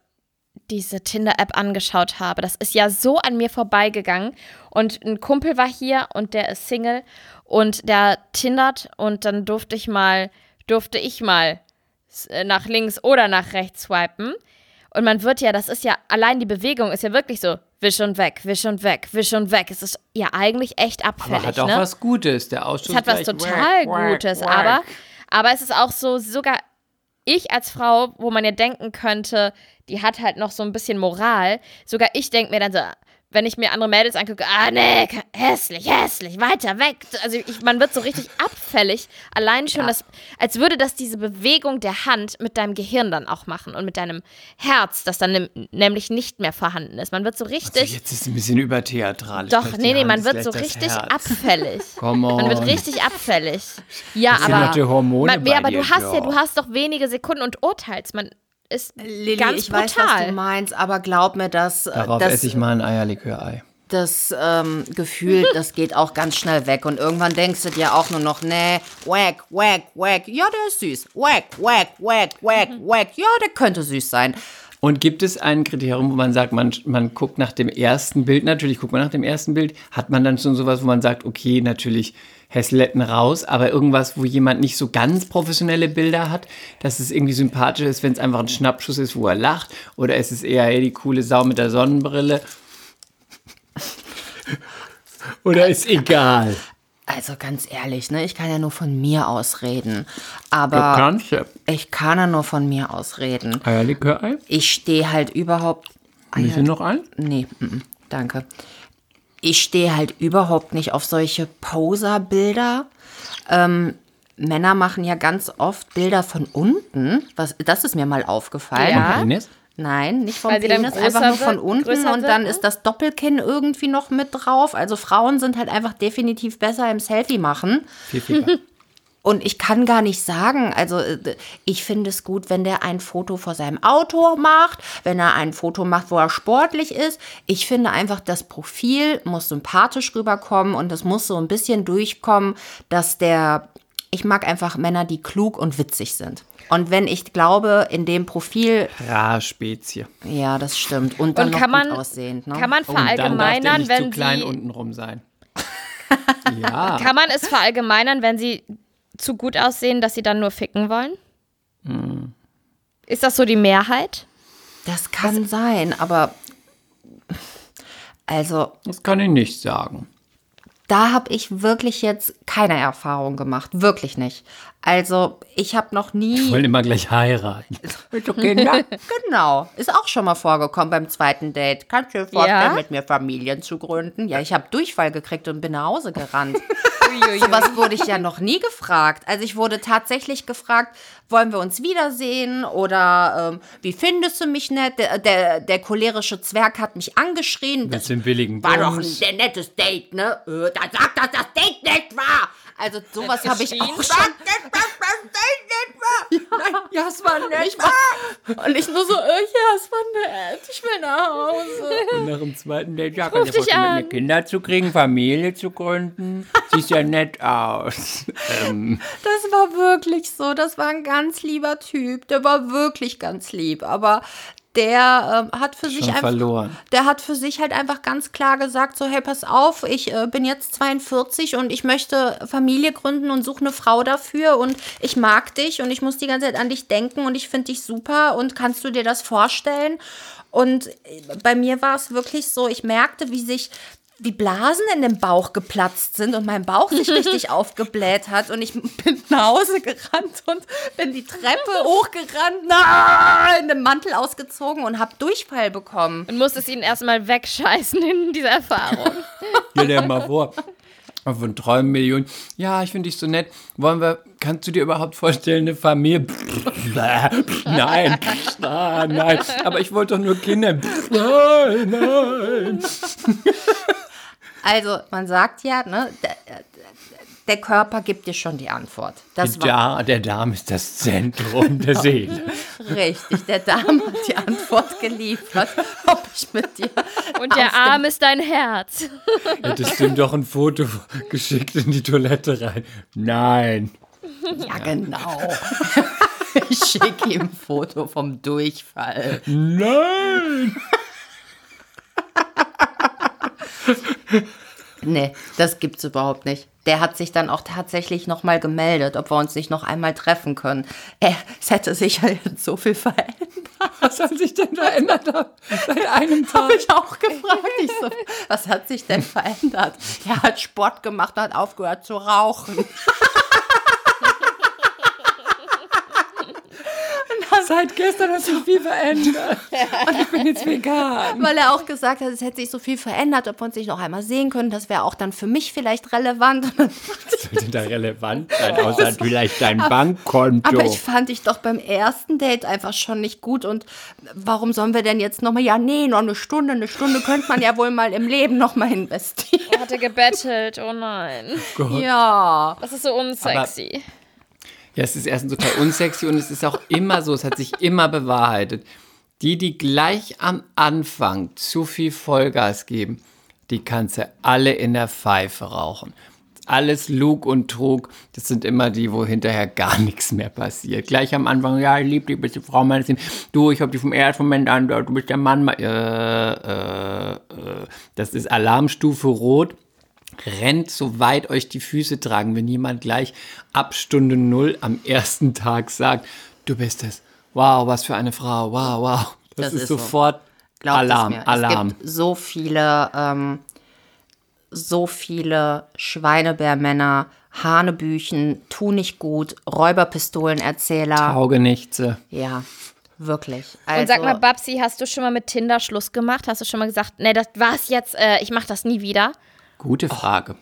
diese Tinder-App angeschaut habe. Das ist ja so an mir vorbeigegangen. Und ein Kumpel war hier und der ist Single und der tindert und dann durfte ich mal, durfte ich mal äh, nach links oder nach rechts swipen. Und man wird ja, das ist ja, allein die Bewegung ist ja wirklich so, wisch und weg, wisch und weg, wisch und weg. Es ist ja eigentlich echt abfällig, Aber hat auch ne? was Gutes. Der Ausschuss Es hat was total wack, Gutes, wack. aber, aber es ist auch so, sogar ich als Frau, wo man ja denken könnte, die hat halt noch so ein bisschen Moral, sogar ich denke mir dann so, wenn ich mir andere Mädels angucke, ah nee, hässlich, hässlich, weiter weg. Also ich, man wird so richtig abfällig. Allein schon, das, als würde das diese Bewegung der Hand mit deinem Gehirn dann auch machen und mit deinem Herz, das dann nämlich nicht mehr vorhanden ist. Man wird so richtig, Also jetzt ist es ein bisschen übertheatralisch. doch, nee, nee, man wird so richtig abfällig. Come on. Man wird richtig abfällig. Ja, aber. Hormone man, ja, aber dir, du hast ja, ja. du hast doch wenige Sekunden und urteilst. Man ist Lilly, ganz ich brutal. weiß, was du meinst, aber glaub mir, dass äh, Darauf das, esse ich mal ein Eierlikör-Ei. das ähm, Gefühl, das geht auch ganz schnell weg. Und irgendwann denkst du dir auch nur noch, nee, wack, wack, wack, ja, der ist süß. Wack, wack, wack, wack, wack, ja, der könnte süß sein. Und gibt es ein Kriterium, wo man sagt, man, man guckt nach dem ersten Bild, natürlich guckt man nach dem ersten Bild, hat man dann schon sowas, wo man sagt, okay, natürlich Hässletten raus, aber irgendwas, wo jemand nicht so ganz professionelle Bilder hat, dass es irgendwie sympathisch ist, wenn es einfach ein Schnappschuss ist, wo er lacht, oder ist es eher hey, die coole Sau mit der Sonnenbrille? oder ist egal? Also ganz ehrlich, ne, ich kann ja nur von mir aus reden. Aber kannst du. ich kann ja nur von mir aus reden. Eierlikör-Ei? Ich stehe halt überhaupt. Müssen noch ein? Nee, mm, mm, danke. Ich stehe halt überhaupt nicht auf solche Poser-Bilder. Ähm, Männer machen ja ganz oft Bilder von unten. Was, das ist mir mal aufgefallen. Ja. Penis? Nein, nicht vom Weil Penis, einfach nur von unten und wird, dann ne? ist das Doppelkinn irgendwie noch mit drauf. Also Frauen sind halt einfach definitiv besser im Selfie machen. Viel Ficker. Und ich kann gar nicht sagen, also äh, ich finde es gut, wenn der ein Foto vor seinem Auto macht, wenn er ein Foto macht, wo er sportlich ist. Ich finde einfach, das Profil muss sympathisch rüberkommen und es muss so ein bisschen durchkommen, dass der, ich mag einfach Männer, die klug und witzig sind. Und wenn ich glaube, in dem Profil, Rar Spezie. ja, das stimmt. Und dann Und noch kann man, aussehend. Ne? kann man Und dann darf der verallgemeinern, nicht wenn zu klein sie, untenrum sein. ja. kann man es verallgemeinern, wenn sie zu gut aussehen, dass sie dann nur ficken wollen? Hm. Ist das so die Mehrheit? Das kann sein, aber also Das kann ich nicht sagen. da habe ich wirklich jetzt keine Erfahrung gemacht. Wirklich nicht. Also, ich habe noch nie. Wollen immer gleich heiraten. Kinder? Genau. Ist auch schon mal vorgekommen beim zweiten Date. Kannst du dir vorstellen, Ja? mit mir Familien zu gründen? Ja, ich habe Durchfall gekriegt und bin nach Hause gerannt. Sowas wurde ich ja noch nie gefragt. Also ich wurde tatsächlich gefragt, wollen wir uns wiedersehen oder ähm, wie findest du mich nett? Der, der, der cholerische Zwerg hat mich angeschrien. Willst du einen billigen war doch ein sehr nettes Date, ne? Äh, Dann sag, dass das Date nett war. Also sowas habe ich auch schon. Nein, ja, es war nett. Ich war, und ich nur so, äh, ja, es war nett. Ich will nach Hause. Und nach dem zweiten Date, ja, kann ich mit mir Kinder zu kriegen, Familie zu gründen. Siehst ja nett aus. ähm, Das war wirklich so. Das war ein ganz lieber Typ. Der war wirklich ganz lieb. Aber der ähm, hat für sich schon einfach. verloren. Der hat für sich halt einfach ganz klar gesagt, so hey, pass auf, ich äh, bin jetzt 42 und ich möchte Familie gründen und suche eine Frau dafür und ich mag dich und ich muss die ganze Zeit an dich denken und ich finde dich super und kannst du dir das vorstellen? Und bei mir war es wirklich so, ich merkte, wie sich wie Blasen in dem Bauch geplatzt sind und mein Bauch sich richtig aufgebläht hat und ich bin nach Hause gerannt und bin die Treppe hochgerannt, nein, den Mantel ausgezogen und habe Durchfall bekommen. Und musstest ihn erstmal wegscheißen in dieser Erfahrung. Stell dir mal vor. Von Träumen Millionen. Ja, ich finde dich so nett. Wollen wir, kannst du dir überhaupt vorstellen, eine Familie? nein, ah, nein. Aber ich wollte doch nur Kinder. Nein, nein. Also, man sagt ja, ne, der, Körper gibt dir schon die Antwort. Das Da, der Darm ist das Zentrum der Seele. Richtig, der Darm hat die Antwort geliefert, ob ich mit dir. Und der Arm ist dein Herz. Hättest du ihm doch ein Foto geschickt in die Toilette rein? Nein. Ja, genau. Ich schicke ihm ein Foto vom Durchfall. Nein. Nee, das gibt's überhaupt nicht. Der hat sich dann auch tatsächlich nochmal gemeldet, ob wir uns nicht noch einmal treffen können. Er, es hätte sich ja jetzt so viel verändert. Was hat sich denn verändert seit einem Tag? Habe ich auch gefragt. Ich so, was hat sich denn verändert? Er hat Sport gemacht und hat aufgehört zu rauchen. Seit gestern hat sich viel verändert. Und ich bin jetzt vegan. Weil er auch gesagt hat, es hätte sich so viel verändert, ob wir uns nicht noch einmal sehen können. Das wäre auch dann für mich vielleicht relevant. Sollte da relevant sein, außer vielleicht dein Bankkonto. Aber ich fand dich doch beim ersten Date einfach schon nicht gut. Und warum sollen wir denn jetzt nochmal? Ja, nee, noch eine Stunde. Eine Stunde könnte man ja wohl mal im Leben nochmal investieren. Er hatte gebettelt, oh nein. Ja. Das ist so unsexy. Ja, es ist erstens total unsexy und es ist auch immer so, es hat sich immer bewahrheitet. Die, die gleich am Anfang zu viel Vollgas geben, die kannst du alle in der Pfeife rauchen. Alles Lug und Trug, das sind immer die, wo hinterher gar nichts mehr passiert. Gleich am Anfang, ja, ich liebe dich, bist die Frau meines Lebens. Du, ich hab dich vom ersten Moment an, du bist der Mann. Äh, äh, äh. Das ist Alarmstufe Rot rennt, so weit euch die Füße tragen, wenn jemand gleich ab Stunde Null am ersten Tag sagt, du bist es. Wow, was für eine Frau. Wow, wow. Das, Das ist, ist so. sofort Glaubt Alarm, es mir. Alarm. Es gibt so viele, ähm, so viele Schweinebärmänner, Hanebüchen, tu nicht gut, Räuberpistolenerzähler. Auge nichts. äh. Ja, wirklich. Also, Und sag mal, Babsi, hast du schon mal mit Tinder Schluss gemacht? Hast du schon mal gesagt, nee, das war's jetzt, äh, ich mach das nie wieder? Gute Frage.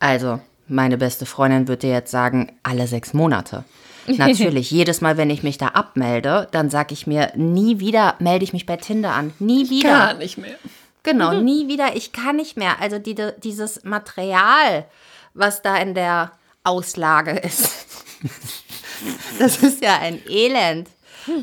also, meine beste Freundin würde dir jetzt sagen, alle sechs Monate. Natürlich, jedes Mal, wenn ich mich da abmelde, dann sage ich mir, nie wieder melde ich mich bei Tinder an. Nie wieder. nicht mehr. Genau, nie wieder, ich kann nicht mehr. Also die, dieses Material, was da in der Auslage ist, das ist ja ein Elend.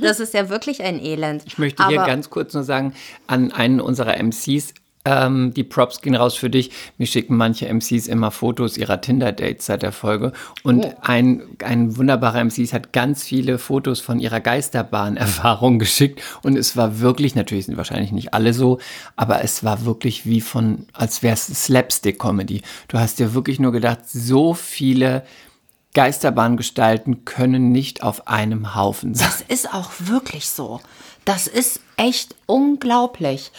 Das ist ja wirklich ein Elend. Ich möchte hier Aber- ganz kurz nur sagen, an einen unserer MCs, ähm, die Props gehen raus für dich. Mir schicken manche MCs immer Fotos ihrer Tinder-Dates seit der Folge. Und Oh. ein, ein wunderbarer MC hat ganz viele Fotos von ihrer Geisterbahn-Erfahrung geschickt. Und es war wirklich, natürlich sind wahrscheinlich nicht alle so, aber es war wirklich wie von, als wäre es Slapstick-Comedy. Du hast dir wirklich nur gedacht, so viele Geisterbahngestalten können nicht auf einem Haufen sein. Das ist auch wirklich so. Das ist echt unglaublich.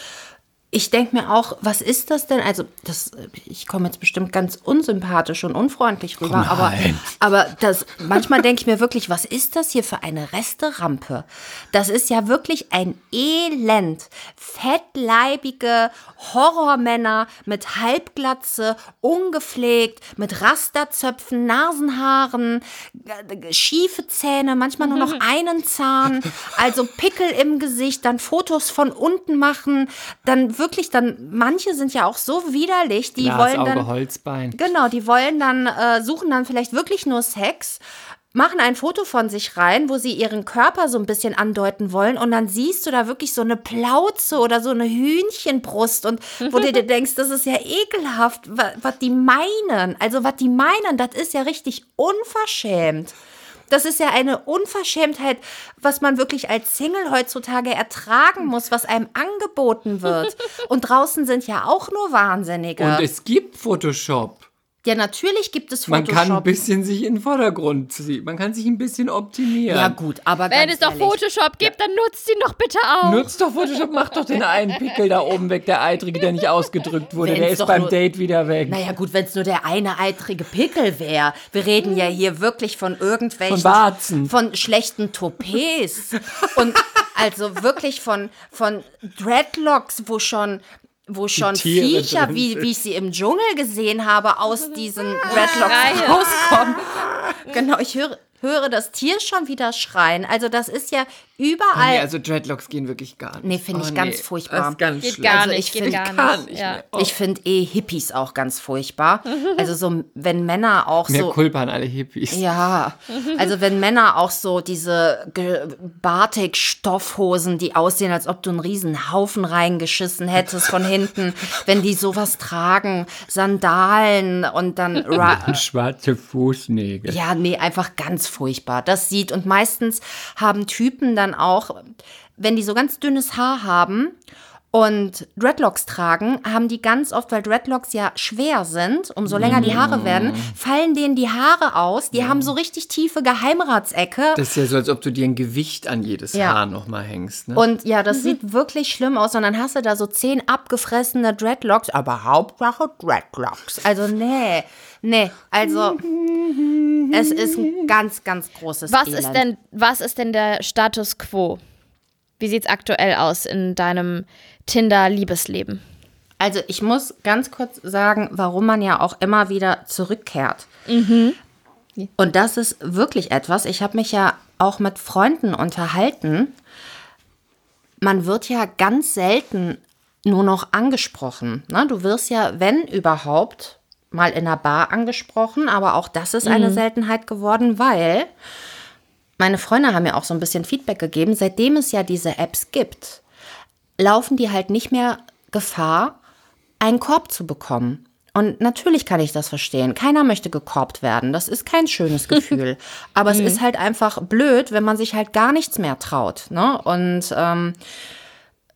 Ich denke mir auch, was ist das denn? Also, das, ich komme jetzt bestimmt ganz unsympathisch und unfreundlich rüber, Oh aber, aber das, manchmal denke ich mir wirklich, was ist das hier für eine Resterampe? Das ist ja wirklich ein Elend. Fettleibige Horrormänner mit Halbglatze, ungepflegt, mit Rasterzöpfen, Nasenhaaren, äh, schiefe Zähne, manchmal nur noch einen Zahn, also Pickel im Gesicht, dann Fotos von unten machen, dann wirklich dann, manche sind ja auch so widerlich, die wollen Glasauge, dann, Holzbein. genau, die wollen dann, äh, suchen dann vielleicht wirklich nur Sex, machen ein Foto von sich rein, wo sie ihren Körper so ein bisschen andeuten wollen und dann siehst du da wirklich so eine Plauze oder so eine Hühnchenbrust und wo du dir denkst, das ist ja ekelhaft, was die meinen. Also was die meinen, das ist ja richtig unverschämt. Das ist ja eine Unverschämtheit, was man wirklich als Single heutzutage ertragen muss, was einem angeboten wird. Und draußen sind ja auch nur Wahnsinnige. Und es gibt Photoshop. Ja, natürlich gibt es Man Photoshop. kann ein bisschen sich in den Vordergrund ziehen. Man kann sich ein bisschen optimieren. ja gut, aber Wenn ganz es doch Photoshop gibt, dann nutzt ihn doch bitte auch. Nutzt doch Photoshop, mach doch den einen Pickel da oben weg, der eitrige, der nicht ausgedrückt wurde. Wenn's der ist beim nur- Date wieder weg. Naja gut, wenn es nur der eine eitrige Pickel wäre. Wir reden ja hier wirklich von irgendwelchen... Von Warzen. Von schlechten Toupets. Und also wirklich von, von Dreadlocks, wo schon wo schon Tiere Viecher, wie, wie ich sie im Dschungel gesehen habe, aus diesen Dreadlocks Schreie. rauskommen. Genau, ich höre, höre das Tier schon wieder schreien. Also das ist ja überall... Nee, also Dreadlocks gehen wirklich gar nicht. Nee, finde ich ganz furchtbar. Das ist ganz Geht schlimm. gar Also nicht, ich geht find gar gar nicht. nicht ja. mehr. Ich finde eh Hippies auch ganz furchtbar. Also so, wenn Männer auch Mehr so... Kulpa an alle Hippies. Ja, also wenn Männer auch so diese ge- Batik-Stoffhosen, die aussehen, als ob du einen riesen Haufen reingeschissen hättest von hinten, wenn die sowas tragen, Sandalen und dann... Ra Schwarze Fußnägel. ja, nee, einfach ganz furchtbar. Das sieht und meistens haben Typen dann auch, wenn die so ganz dünnes Haar haben und Dreadlocks tragen, haben die ganz oft, weil Dreadlocks ja schwer sind, umso länger die Haare werden, fallen denen die Haare aus. Die haben so richtig tiefe Geheimratsecke. Das ist ja so, als ob du dir ein Gewicht an jedes Ja. Haar nochmal hängst. Ne? Und ja, das sieht wirklich schlimm aus. Und dann hast du da so zehn abgefressene Dreadlocks, aber Hauptsache Dreadlocks. Also nee, nee, also es ist ein ganz, ganz großes Was Elend. ist denn, was ist denn der Status quo? Wie sieht's aktuell aus in deinem Tinder-Liebesleben? Also ich muss ganz kurz sagen, warum man ja auch immer wieder zurückkehrt. Und das ist wirklich etwas, ich habe mich ja auch mit Freunden unterhalten. Man wird ja ganz selten nur noch angesprochen. Ne? Du wirst ja, wenn überhaupt, mal in einer Bar angesprochen, aber auch das ist eine Seltenheit geworden, weil meine Freunde haben mir auch so ein bisschen Feedback gegeben, seitdem es ja diese Apps gibt, laufen die halt nicht mehr Gefahr, einen Korb zu bekommen. Und natürlich kann ich das verstehen. Keiner möchte gekorbt werden. Das ist kein schönes Gefühl. Aber es ist halt einfach blöd, wenn man sich halt gar nichts mehr traut. Ne? Und ähm,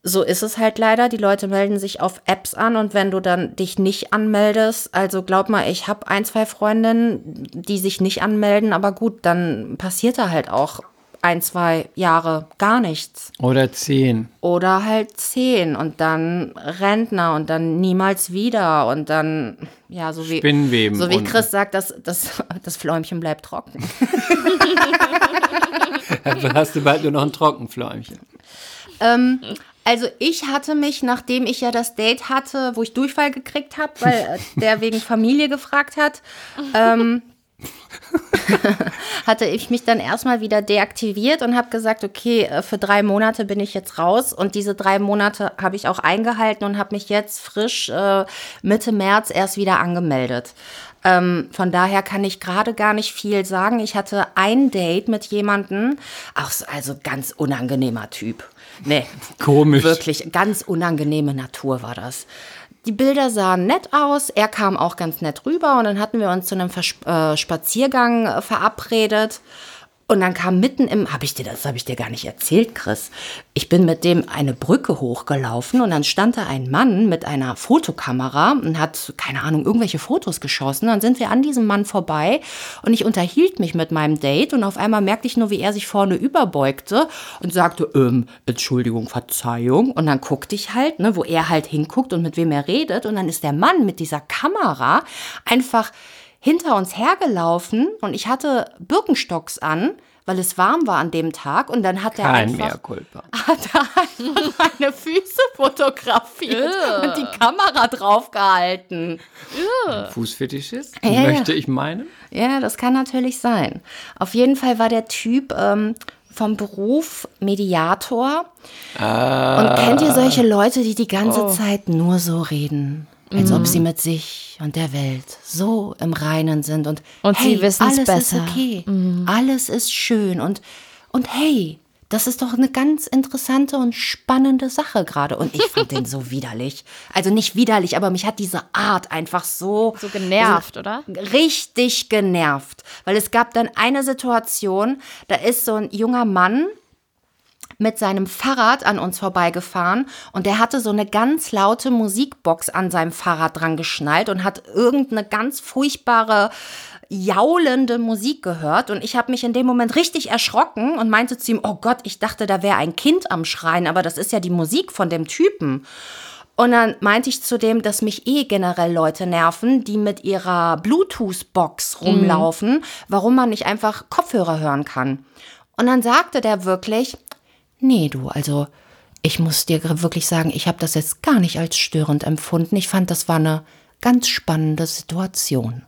so ist es halt leider. Die Leute melden sich auf Apps an und wenn du dann dich nicht anmeldest, also glaub mal, ich habe ein, zwei Freundinnen, die sich nicht anmelden, aber gut, dann passiert da halt auch ein, zwei Jahre gar nichts. Oder zehn. Oder halt zehn und dann Rentner und dann niemals wieder und dann, ja, so wie, Spinnenweben so wie unten. Chris sagt, das, das, das Fläumchen bleibt trocken. Dann hast du bald nur noch ein Trockenfläumchen. Ähm, also ich hatte mich, nachdem ich ja das Date hatte, wo ich Durchfall gekriegt habe, weil äh, der wegen Familie gefragt hat, ähm, hatte ich mich dann erstmal wieder deaktiviert und habe gesagt, okay, äh, für drei Monate bin ich jetzt raus und diese drei Monate habe ich auch eingehalten und habe mich jetzt frisch äh, Mitte März erst wieder angemeldet. Ähm, von daher kann ich gerade gar nicht viel sagen. Ich hatte ein Date mit jemandem, auch so- also ganz unangenehmer Typ. Nee, Komisch. wirklich ganz unangenehme Natur war das. Die Bilder sahen nett aus, er kam auch ganz nett rüber und dann hatten wir uns zu einem Vers äh, Spaziergang äh, verabredet. Und dann kam mitten im, habe ich dir das habe ich dir gar nicht erzählt, Chris. Ich bin mit dem eine Brücke hochgelaufen und dann stand da ein Mann mit einer Fotokamera und hat keine Ahnung irgendwelche Fotos geschossen. Dann sind wir an diesem Mann vorbei und ich unterhielt mich mit meinem Date und auf einmal merkte ich nur, wie er sich vorne überbeugte und sagte, ähm, Entschuldigung, Verzeihung. Und dann guckte ich halt, ne, wo er halt hinguckt und mit wem er redet und dann ist der Mann mit dieser Kamera einfach hinter uns hergelaufen und ich hatte Birkenstocks an, weil es warm war an dem Tag und dann hat er Kein einfach Mehrkulpa. hat er einfach meine Füße fotografiert und die Kamera draufgehalten. Fußfetischist? Ja, ja. Möchte ich meinen? Ja, das kann natürlich sein. Auf jeden Fall war der Typ ähm, vom Beruf Mediator. Und kennt ihr solche Leute, die die ganze Oh. Zeit nur so reden? Als ob sie mit sich und der Welt so im Reinen sind und, Und sie hey, wissen's alles besser. ist okay, alles ist schön und, und hey, das ist doch eine ganz interessante und spannende Sache gerade. Und ich fand den so widerlich. Also nicht widerlich, aber mich hat diese Art einfach so, So genervt, oder? richtig genervt. Weil es gab dann eine Situation, da ist so ein junger Mann mit seinem Fahrrad an uns vorbeigefahren und der hatte so eine ganz laute Musikbox an seinem Fahrrad dran geschnallt und hat irgendeine ganz furchtbare jaulende Musik gehört und ich habe mich in dem Moment richtig erschrocken und meinte zu ihm, oh Gott, ich dachte, da wäre ein Kind am Schreien, aber das ist ja die Musik von dem Typen. Und dann meinte ich zu dem, dass mich eh generell Leute nerven, die mit ihrer Bluetooth-Box rumlaufen, warum man nicht einfach Kopfhörer hören kann. Und dann sagte der wirklich, nee du, also ich muss dir wirklich sagen, ich habe das jetzt gar nicht als störend empfunden. Ich fand, das war eine ganz spannende Situation.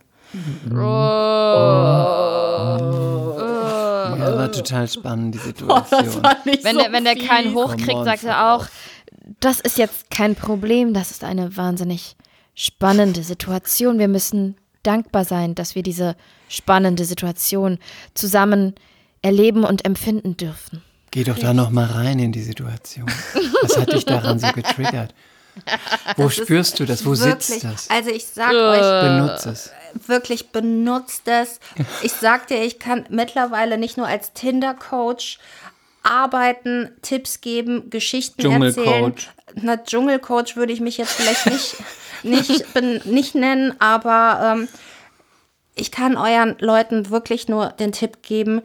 Ja, war total spannend, die Situation. Wenn, der, wenn der keinen hochkriegt, sagt er auch, das ist jetzt kein Problem, das ist eine wahnsinnig spannende Situation. Wir müssen dankbar sein, dass wir diese spannende Situation zusammen erleben und empfinden dürfen. Geh doch da noch mal rein in die Situation. Was hat dich daran so getriggert? Wo spürst du das? Wo Wirklich, sitzt das? Also ich sag euch, Benutze es. wirklich benutzt es. Ich sag dir, ich kann mittlerweile nicht nur als Tinder-Coach arbeiten, Tipps geben, Geschichten erzählen. Dschungelcoach. Na, Dschungelcoach würde ich mich jetzt vielleicht nicht, nicht, ben, nicht nennen, aber ähm, ich kann euren Leuten wirklich nur den Tipp geben,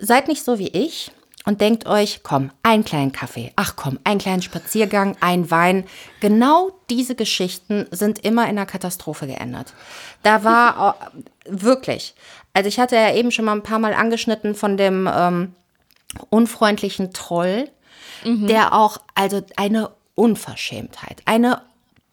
seid nicht so wie ich und denkt euch, komm, einen kleinen Kaffee, ach komm, einen kleinen Spaziergang, ein Wein. Genau diese Geschichten sind immer in einer Katastrophe geendet. Da war äh, wirklich, also ich hatte ja eben schon mal ein paar Mal angeschnitten von dem ähm, unfreundlichen Troll, der auch, also eine Unverschämtheit, eine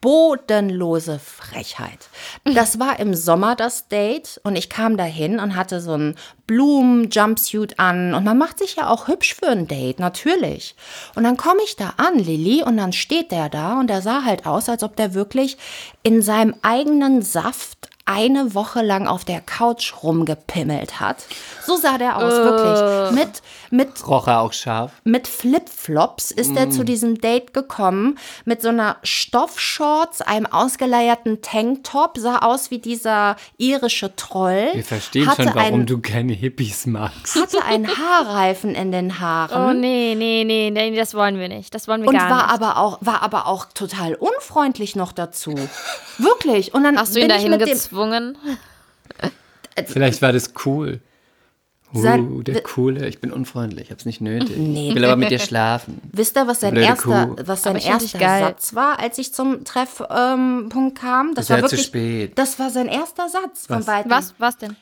bodenlose Frechheit. Das war im Sommer das Date und ich kam dahin und hatte so einen Blumen-Jumpsuit an und man macht sich ja auch hübsch für ein Date, natürlich. Und dann komme ich da an, Lilly, und dann steht der da und der sah halt aus, als ob der wirklich in seinem eigenen Saft eine Woche lang auf der Couch rumgepimmelt hat. So sah der aus, wirklich. Mit, mit Roch er auch scharf? mit Flipflops ist er zu diesem Date gekommen, mit so einer Stoffshorts, einem ausgeleierten Tanktop, sah aus wie dieser irische Troll. Wir verstehen hatte schon, warum ein, du keine Hippies magst. hatte einen Haarreifen in den Haaren. Oh nee, nee, nee, nee, das wollen wir nicht. Das wollen wir Und gar war nicht. aber auch war aber auch total unfreundlich noch dazu. Wirklich. Und dann Hast du bin ihn ich dahin mit dem, gezwungen? Vielleicht war das cool. Uh, der Coole. Ich bin unfreundlich, hab's nicht nötig. Nee. Ich will aber mit dir schlafen. Wisst ihr, was sein Blöde erster, Kuh. was sein erster. Satz war, als ich zum Treffpunkt ähm, kam? Das Ist war ja zu wirklich, spät. das war sein erster Satz von Was? weitem. Was, was denn?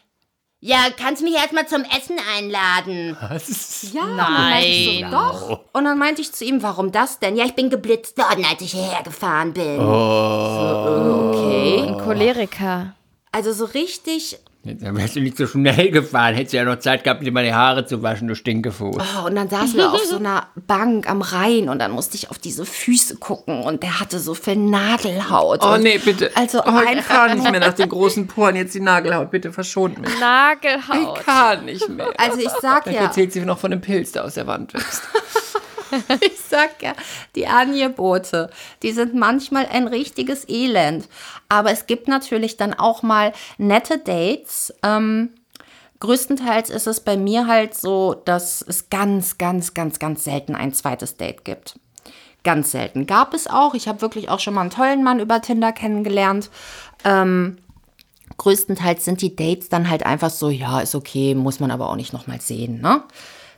Ja, kannst mich erstmal zum Essen einladen. Was? Ja, und dann meinte ich so, doch. Und dann meinte ich zu ihm, warum das denn? Ja, ich bin geblitzt worden, als ich hierher gefahren bin. So, okay. Ein Choleriker. Also so richtig. Dann wärst du nicht so schnell gefahren. Hättest du ja noch Zeit gehabt, dir mal die Haare zu waschen, du Stinkefuß. Oh, und dann saßen wir auf so einer Bank am Rhein und dann musste ich auf diese Füße gucken und der hatte so viel Nagelhaut. Oh nee, bitte. Also oh, ich einfach kann nicht mehr nach den großen Poren jetzt die Nagelhaut. Bitte verschont mich. Nagelhaut. Ich kann nicht mehr. Also ich sag Vielleicht ja, erzählt sie noch von dem Pilz, der aus der Wand wächst. ich sag ja, die Angebote, die sind manchmal ein richtiges Elend. Aber es gibt natürlich dann auch mal nette Dates. Ähm, größtenteils ist es bei mir halt so, dass es ganz, ganz, ganz, ganz selten ein zweites Date gibt. Ganz selten. Gab es auch. Ich habe wirklich auch schon mal einen tollen Mann über Tinder kennengelernt. Ähm, größtenteils sind die Dates dann halt einfach so, ja, ist okay, muss man aber auch nicht nochmal sehen, ne?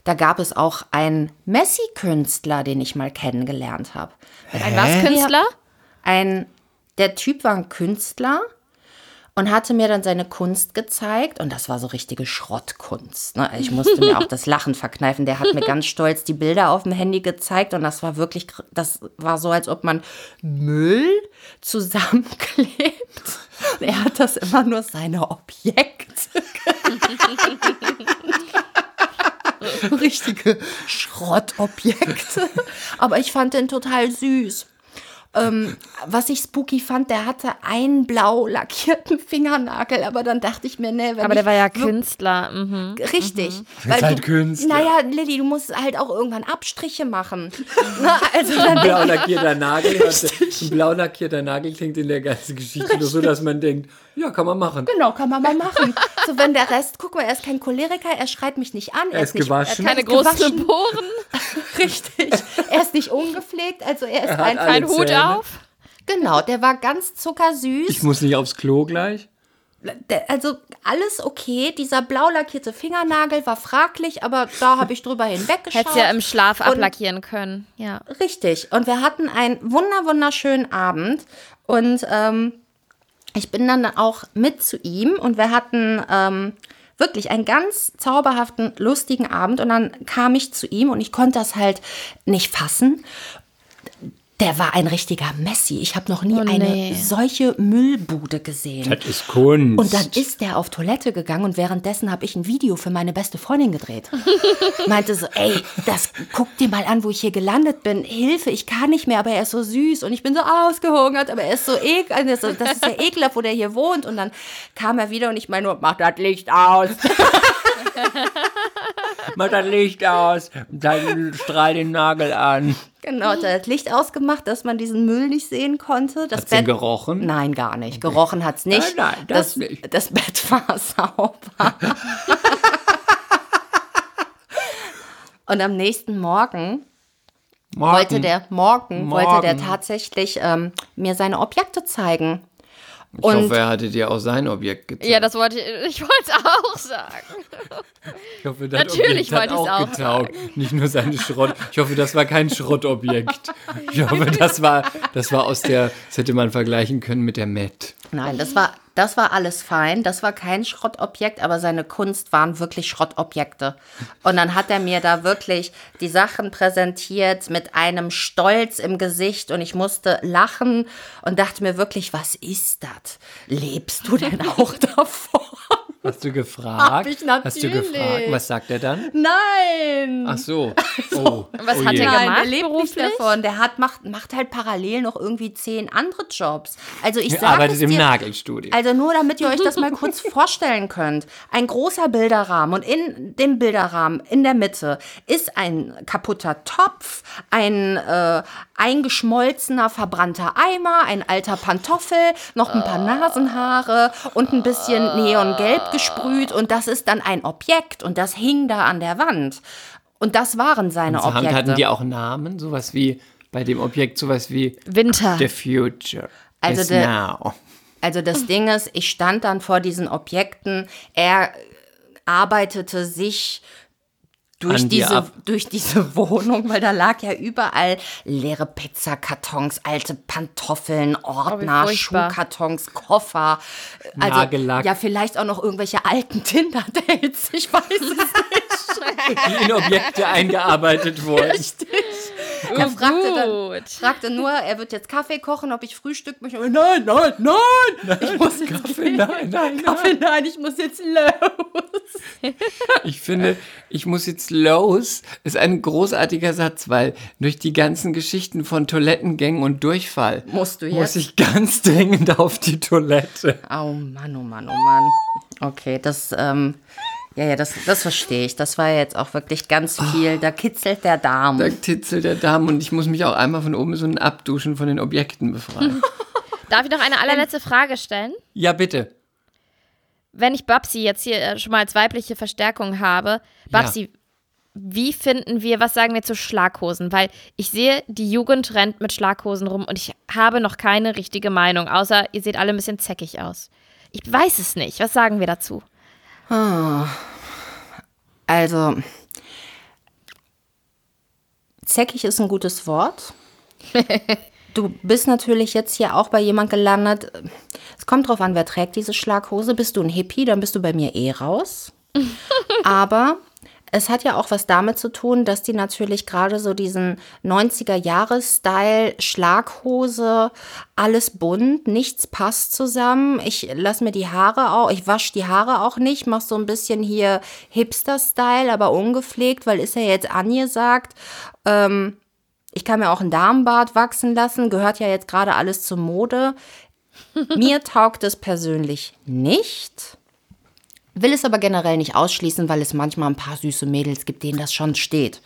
Da gab es auch einen Messi-Künstler, den ich mal kennengelernt habe. Ein was, Künstler? Ein, der Typ war ein Künstler und hatte mir dann seine Kunst gezeigt und das war so richtige Schrottkunst. Ne? Ich musste mir auch das Lachen verkneifen. Der hat mir ganz stolz die Bilder auf dem Handy gezeigt und das war wirklich, das war so, als ob man Müll zusammenklebt. Er hat das immer nur seine Objekte. Richtige Schrottobjekte. Aber ich fand den total süß. Ähm, was ich spooky fand, der hatte einen blau lackierten Fingernagel, aber dann dachte ich mir, nee, wenn Aber ich der war ja Künstler. Mhm. Richtig. Ist halt Künstler. Naja, Lilly, du musst halt auch irgendwann Abstriche machen. Na, also dann blau lackierter Nagel. Ein blau lackierter Nagel klingt in der ganzen Geschichte nur so, dass man denkt, ja, kann man machen. Genau, kann man mal machen. So, wenn der Rest, guck mal, er ist kein Choleriker, er schreit mich nicht an. Er ist nicht, gewaschen. er Keine ist großen. Poren. Richtig. Er ist nicht ungepflegt, also er ist hat er hat ein, Hut auf. genau, der war ganz zuckersüß. Ich muss nicht aufs Klo gleich. Also alles okay. Dieser blau lackierte Fingernagel war fraglich, aber da habe ich drüber hinweggeschaut. Hättest ja im Schlaf Und- ablackieren können. Ja. Richtig. Und wir hatten einen wunder wunderschönen Abend und ähm, ich bin dann auch mit zu ihm und wir hatten ähm, wirklich einen ganz zauberhaften, lustigen Abend und dann kam ich zu ihm und ich konnte das halt nicht fassen. Der war ein richtiger Messi. Ich habe noch nie Oh, nee. eine solche Müllbude gesehen. Das ist Kunst. Und dann ist der auf Toilette gegangen und währenddessen habe ich ein Video für meine beste Freundin gedreht. Meinte so, ey, das guck dir mal an, wo ich hier gelandet bin. Hilfe, ich kann nicht mehr, aber er ist so süß und ich bin so ausgehungert, aber er ist so ekel, das ist das ist ja ekelhaft, wo der hier wohnt. Und dann kam er wieder und ich meine nur, mach das Licht aus. Mach das Licht aus. Dann strahl den Nagel an. Genau, hat er das Licht ausgemacht, dass man diesen Müll nicht sehen konnte. Das Hat's denn gerochen? Nein, gar nicht. Gerochen hat's nicht. Nein, nein, das nicht. Das Bett war sauber. Und am nächsten Morgen Morgen. wollte der morgen, wollte der Morgen. tatsächlich ähm, mir seine Objekte zeigen. Ich und- hoffe, er hatte dir auch sein Objekt gezeigt. Ja, das wollte ich, ich wollte es auch sagen. ich hoffe, das Natürlich Objekt hat wollte ich's auch auch getaugt. Nicht nur seine Schrott. Ich hoffe, das war kein Schrottobjekt. Ich hoffe, das war, das war aus der, das hätte man vergleichen können mit der Met. Nein, das war, das war alles fein. Das war kein Schrottobjekt, aber seine Kunst waren wirklich Schrottobjekte. Und dann hat er mir da wirklich die Sachen präsentiert mit einem Stolz im Gesicht und ich musste lachen und dachte mir wirklich, was ist das? Lebst du denn auch davon? Hast du gefragt? Hab ich Hast du natürlich. gefragt? Was sagt er dann? Nein! Ach so. Oh. Was oh hat je. er Nein, gemacht der lebt nicht beruflich? davon. Der hat, macht, macht halt parallel noch irgendwie zehn andere Jobs. Also ich sage arbeitet es im dir, Nagelstudio. Also nur, damit ihr euch das mal kurz vorstellen könnt. Ein großer Bilderrahmen und in dem Bilderrahmen in der Mitte ist ein kaputter Topf, ein äh, eingeschmolzener, verbrannter Eimer, ein alter Pantoffel, noch ein paar Nasenhaare und ein bisschen Neongelb gesprüht und das ist dann ein Objekt und das hing da an der Wand. Und das waren seine Insgesamt Objekte. hatten die auch Namen, sowas wie bei dem Objekt, sowas wie Winter. The Future Also is der- now. Also das Ding ist, ich stand dann vor diesen Objekten. Er arbeitete sich durch An dir diese, ab. durch diese Wohnung, weil da lag ja überall leere Pizzakartons, alte Pantoffeln, Ordner, Oh. Schuhkartons, Koffer. Also, Nagellack. Ja, vielleicht auch noch irgendwelche alten Tinder-Dates. Ich weiß es nicht. Die in Objekte eingearbeitet wurden. Er fragte, dann, fragte nur, er wird jetzt Kaffee kochen, ob ich Frühstück möchte. Nein, nein, nein! Ich muss jetzt Kaffee, nein, nein, Kaffee, nein, ich muss jetzt los. Ich finde, ich muss jetzt los, ist ein großartiger Satz, weil durch die ganzen Geschichten von Toilettengängen und Durchfall Musst du muss jetzt? ich ganz dringend auf die Toilette. Oh Mann, oh Mann, oh Mann. Okay, das, ähm, ja, ja, das, das verstehe ich. Das war jetzt auch wirklich ganz viel. Da kitzelt der Darm. Da titzelt der Darm und ich muss mich auch einmal von oben so ein Abduschen von den Objekten befreien. Darf ich noch eine allerletzte Frage stellen? ja, bitte. Wenn ich Babsi jetzt hier äh, schon mal als weibliche Verstärkung habe, Babsi, wie finden wir, was sagen wir zu Schlaghosen? Weil ich sehe, die Jugend rennt mit Schlaghosen rum und ich habe noch keine richtige Meinung, außer ihr seht alle ein bisschen zäckig aus. Ich weiß es nicht. Was sagen wir dazu? Also, zäckig ist ein gutes Wort. Du bist natürlich jetzt hier auch bei jemand gelandet. Es kommt drauf an, wer trägt diese Schlaghose. Bist du ein Hippie, dann bist du bei mir eh raus. Aber es hat ja auch was damit zu tun, dass die natürlich gerade so diesen 90er-Jahres-Style, Schlaghose, alles bunt, nichts passt zusammen. Ich lasse mir die Haare auch, ich wasche die Haare auch nicht, mach so ein bisschen hier Hipster-Style, aber ungepflegt, weil ist ja jetzt angesagt. Ähm, ich kann mir auch ein Darmbart wachsen lassen, gehört ja jetzt gerade alles zur Mode. Mir taugt es persönlich nicht. Will es aber generell nicht ausschließen, weil es manchmal ein paar süße Mädels gibt, denen das schon steht.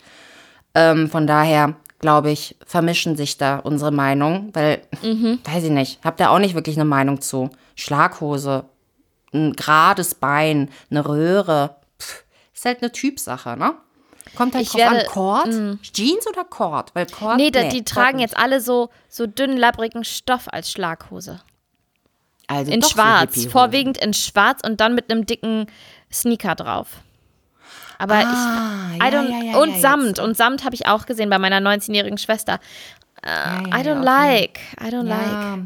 Ähm, von daher, glaube ich, vermischen sich da unsere Meinungen, weil, weiß ich nicht, habt ihr auch nicht wirklich eine Meinung zu. Schlaghose, ein gerades Bein, eine Röhre, pff, ist halt eine Typsache, ne? Kommt halt Ich drauf werde- an, Cord? Jeans oder Cord? Weil Cord, Nee, da, die Cord tragen nicht. jetzt alle so, so dünnen, labbrigen Stoff als Schlaghose. Also In so schwarz. Vorwiegend in schwarz und dann mit einem dicken Sneaker drauf. Aber Ah, ich. I ja, don't, ja, ja, und ja, Samt. jetzt. Und Samt habe ich auch gesehen bei meiner 19-jährigen Schwester. Ja, I don't okay. like. I don't like.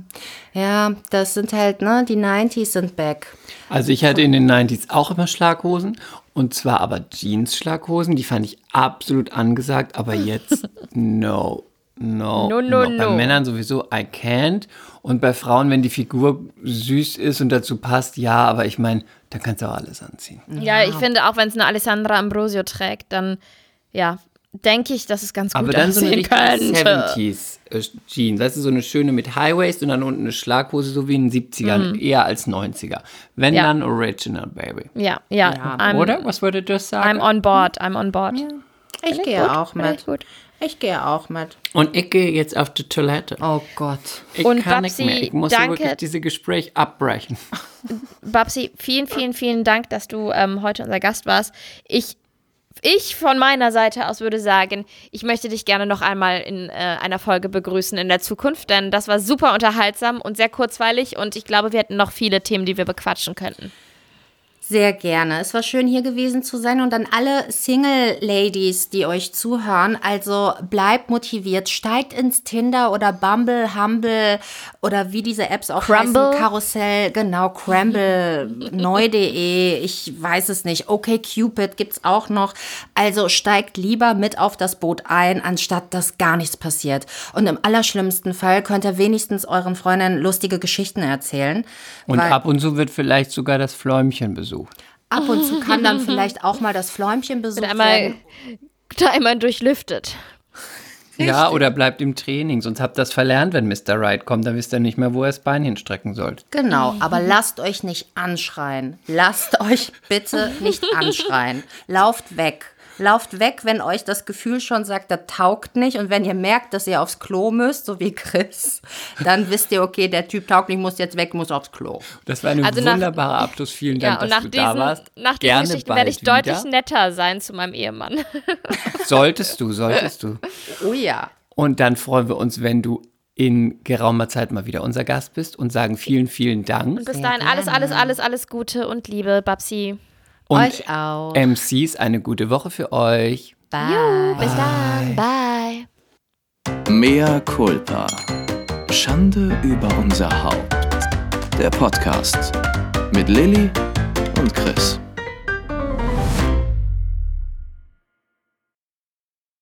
Ja, das sind halt, ne, die 90s sind back. Also ich hatte in den 90s auch immer Schlaghosen und zwar aber Jeans-Schlaghosen, die fand ich absolut angesagt, aber jetzt no. No, No, no, Bei no. Männern sowieso I can't und bei Frauen, wenn die Figur süß ist und dazu passt, ja, aber ich meine, dann kannst du auch alles anziehen. Ja, ich finde auch, wenn es eine Alessandra Ambrosio trägt, dann, ja, denke ich, dass es ganz gut Aber dann so eine könnte. 70s äh, Jeans, weißt du, so eine schöne mit High Waist und dann unten eine Schlaghose, so wie in den 70ern, eher als 90er. Wenn Mhm. Ja. dann Original, Baby. Ja, ja. I'm, Oder? Was wollte das sagen? I'm on board. I'm on board. Ich gehe auch mit. Ich gehe auch mit. Und ich gehe jetzt auf die Toilette. Oh Gott. Ich Und kann Babsi, nicht mehr. Ich muss danke. wirklich diese Gespräch abbrechen. Babsi, vielen, vielen, vielen Dank, dass du ähm, heute unser Gast warst. Ich, ich von meiner Seite aus würde sagen, ich möchte dich gerne noch einmal in äh, einer Folge begrüßen in der Zukunft, denn das war super unterhaltsam und sehr kurzweilig und ich glaube, wir hätten noch viele Themen, die wir bequatschen könnten. Sehr gerne. Es war schön hier gewesen zu sein und an alle Single-Ladies, die euch zuhören, also bleibt motiviert, steigt ins Tinder oder Bumble, Humble oder wie diese Apps auch Crumble? heißen, Karussell, genau, Crumble, neu.de, ich weiß es nicht, okay Cupid gibt's auch noch. Also steigt lieber mit auf das Boot ein, anstatt dass gar nichts passiert. Und im allerschlimmsten Fall könnt ihr wenigstens euren Freundinnen lustige Geschichten erzählen. Und ab und zu wird vielleicht sogar das Fläumchen besucht. Ab und zu kann dann vielleicht auch mal das Fläumchen besucht Einmal, werden. da einmal durchlüftet. Ja, oder bleibt im Training. Sonst habt ihr das verlernt, wenn Mr. Right kommt. Dann wisst ihr nicht mehr, wo ihr das Bein hinstrecken sollt. Genau, aber lasst euch nicht anschreien. Lasst euch bitte nicht anschreien. Lauft weg. Lauft weg, wenn euch das Gefühl schon sagt, das taugt nicht. Und wenn ihr merkt, dass ihr aufs Klo müsst, so wie Chris, dann wisst ihr, okay, der Typ taugt nicht, muss jetzt weg, muss aufs Klo. Das war ein Also nach- wunderbarer Abschluss. Vielen Ja, Dank, und dass nach du da diesen, warst. nach diesen Gerne Geschichten werde ich deutlich wieder. netter sein zu meinem Ehemann. Solltest du, solltest du. Oh ja. Und dann freuen wir uns, wenn du in geraumer Zeit mal wieder unser Gast bist und sagen vielen, vielen Dank. Und bis dahin alles, alles, alles, alles Gute und Liebe, Babsi. Und euch auch. MCs, eine gute Woche für euch. Bye. Bis dann. Bye. Mea culpa. Schande über unser Haupt. Der Podcast mit Lilly und Chris.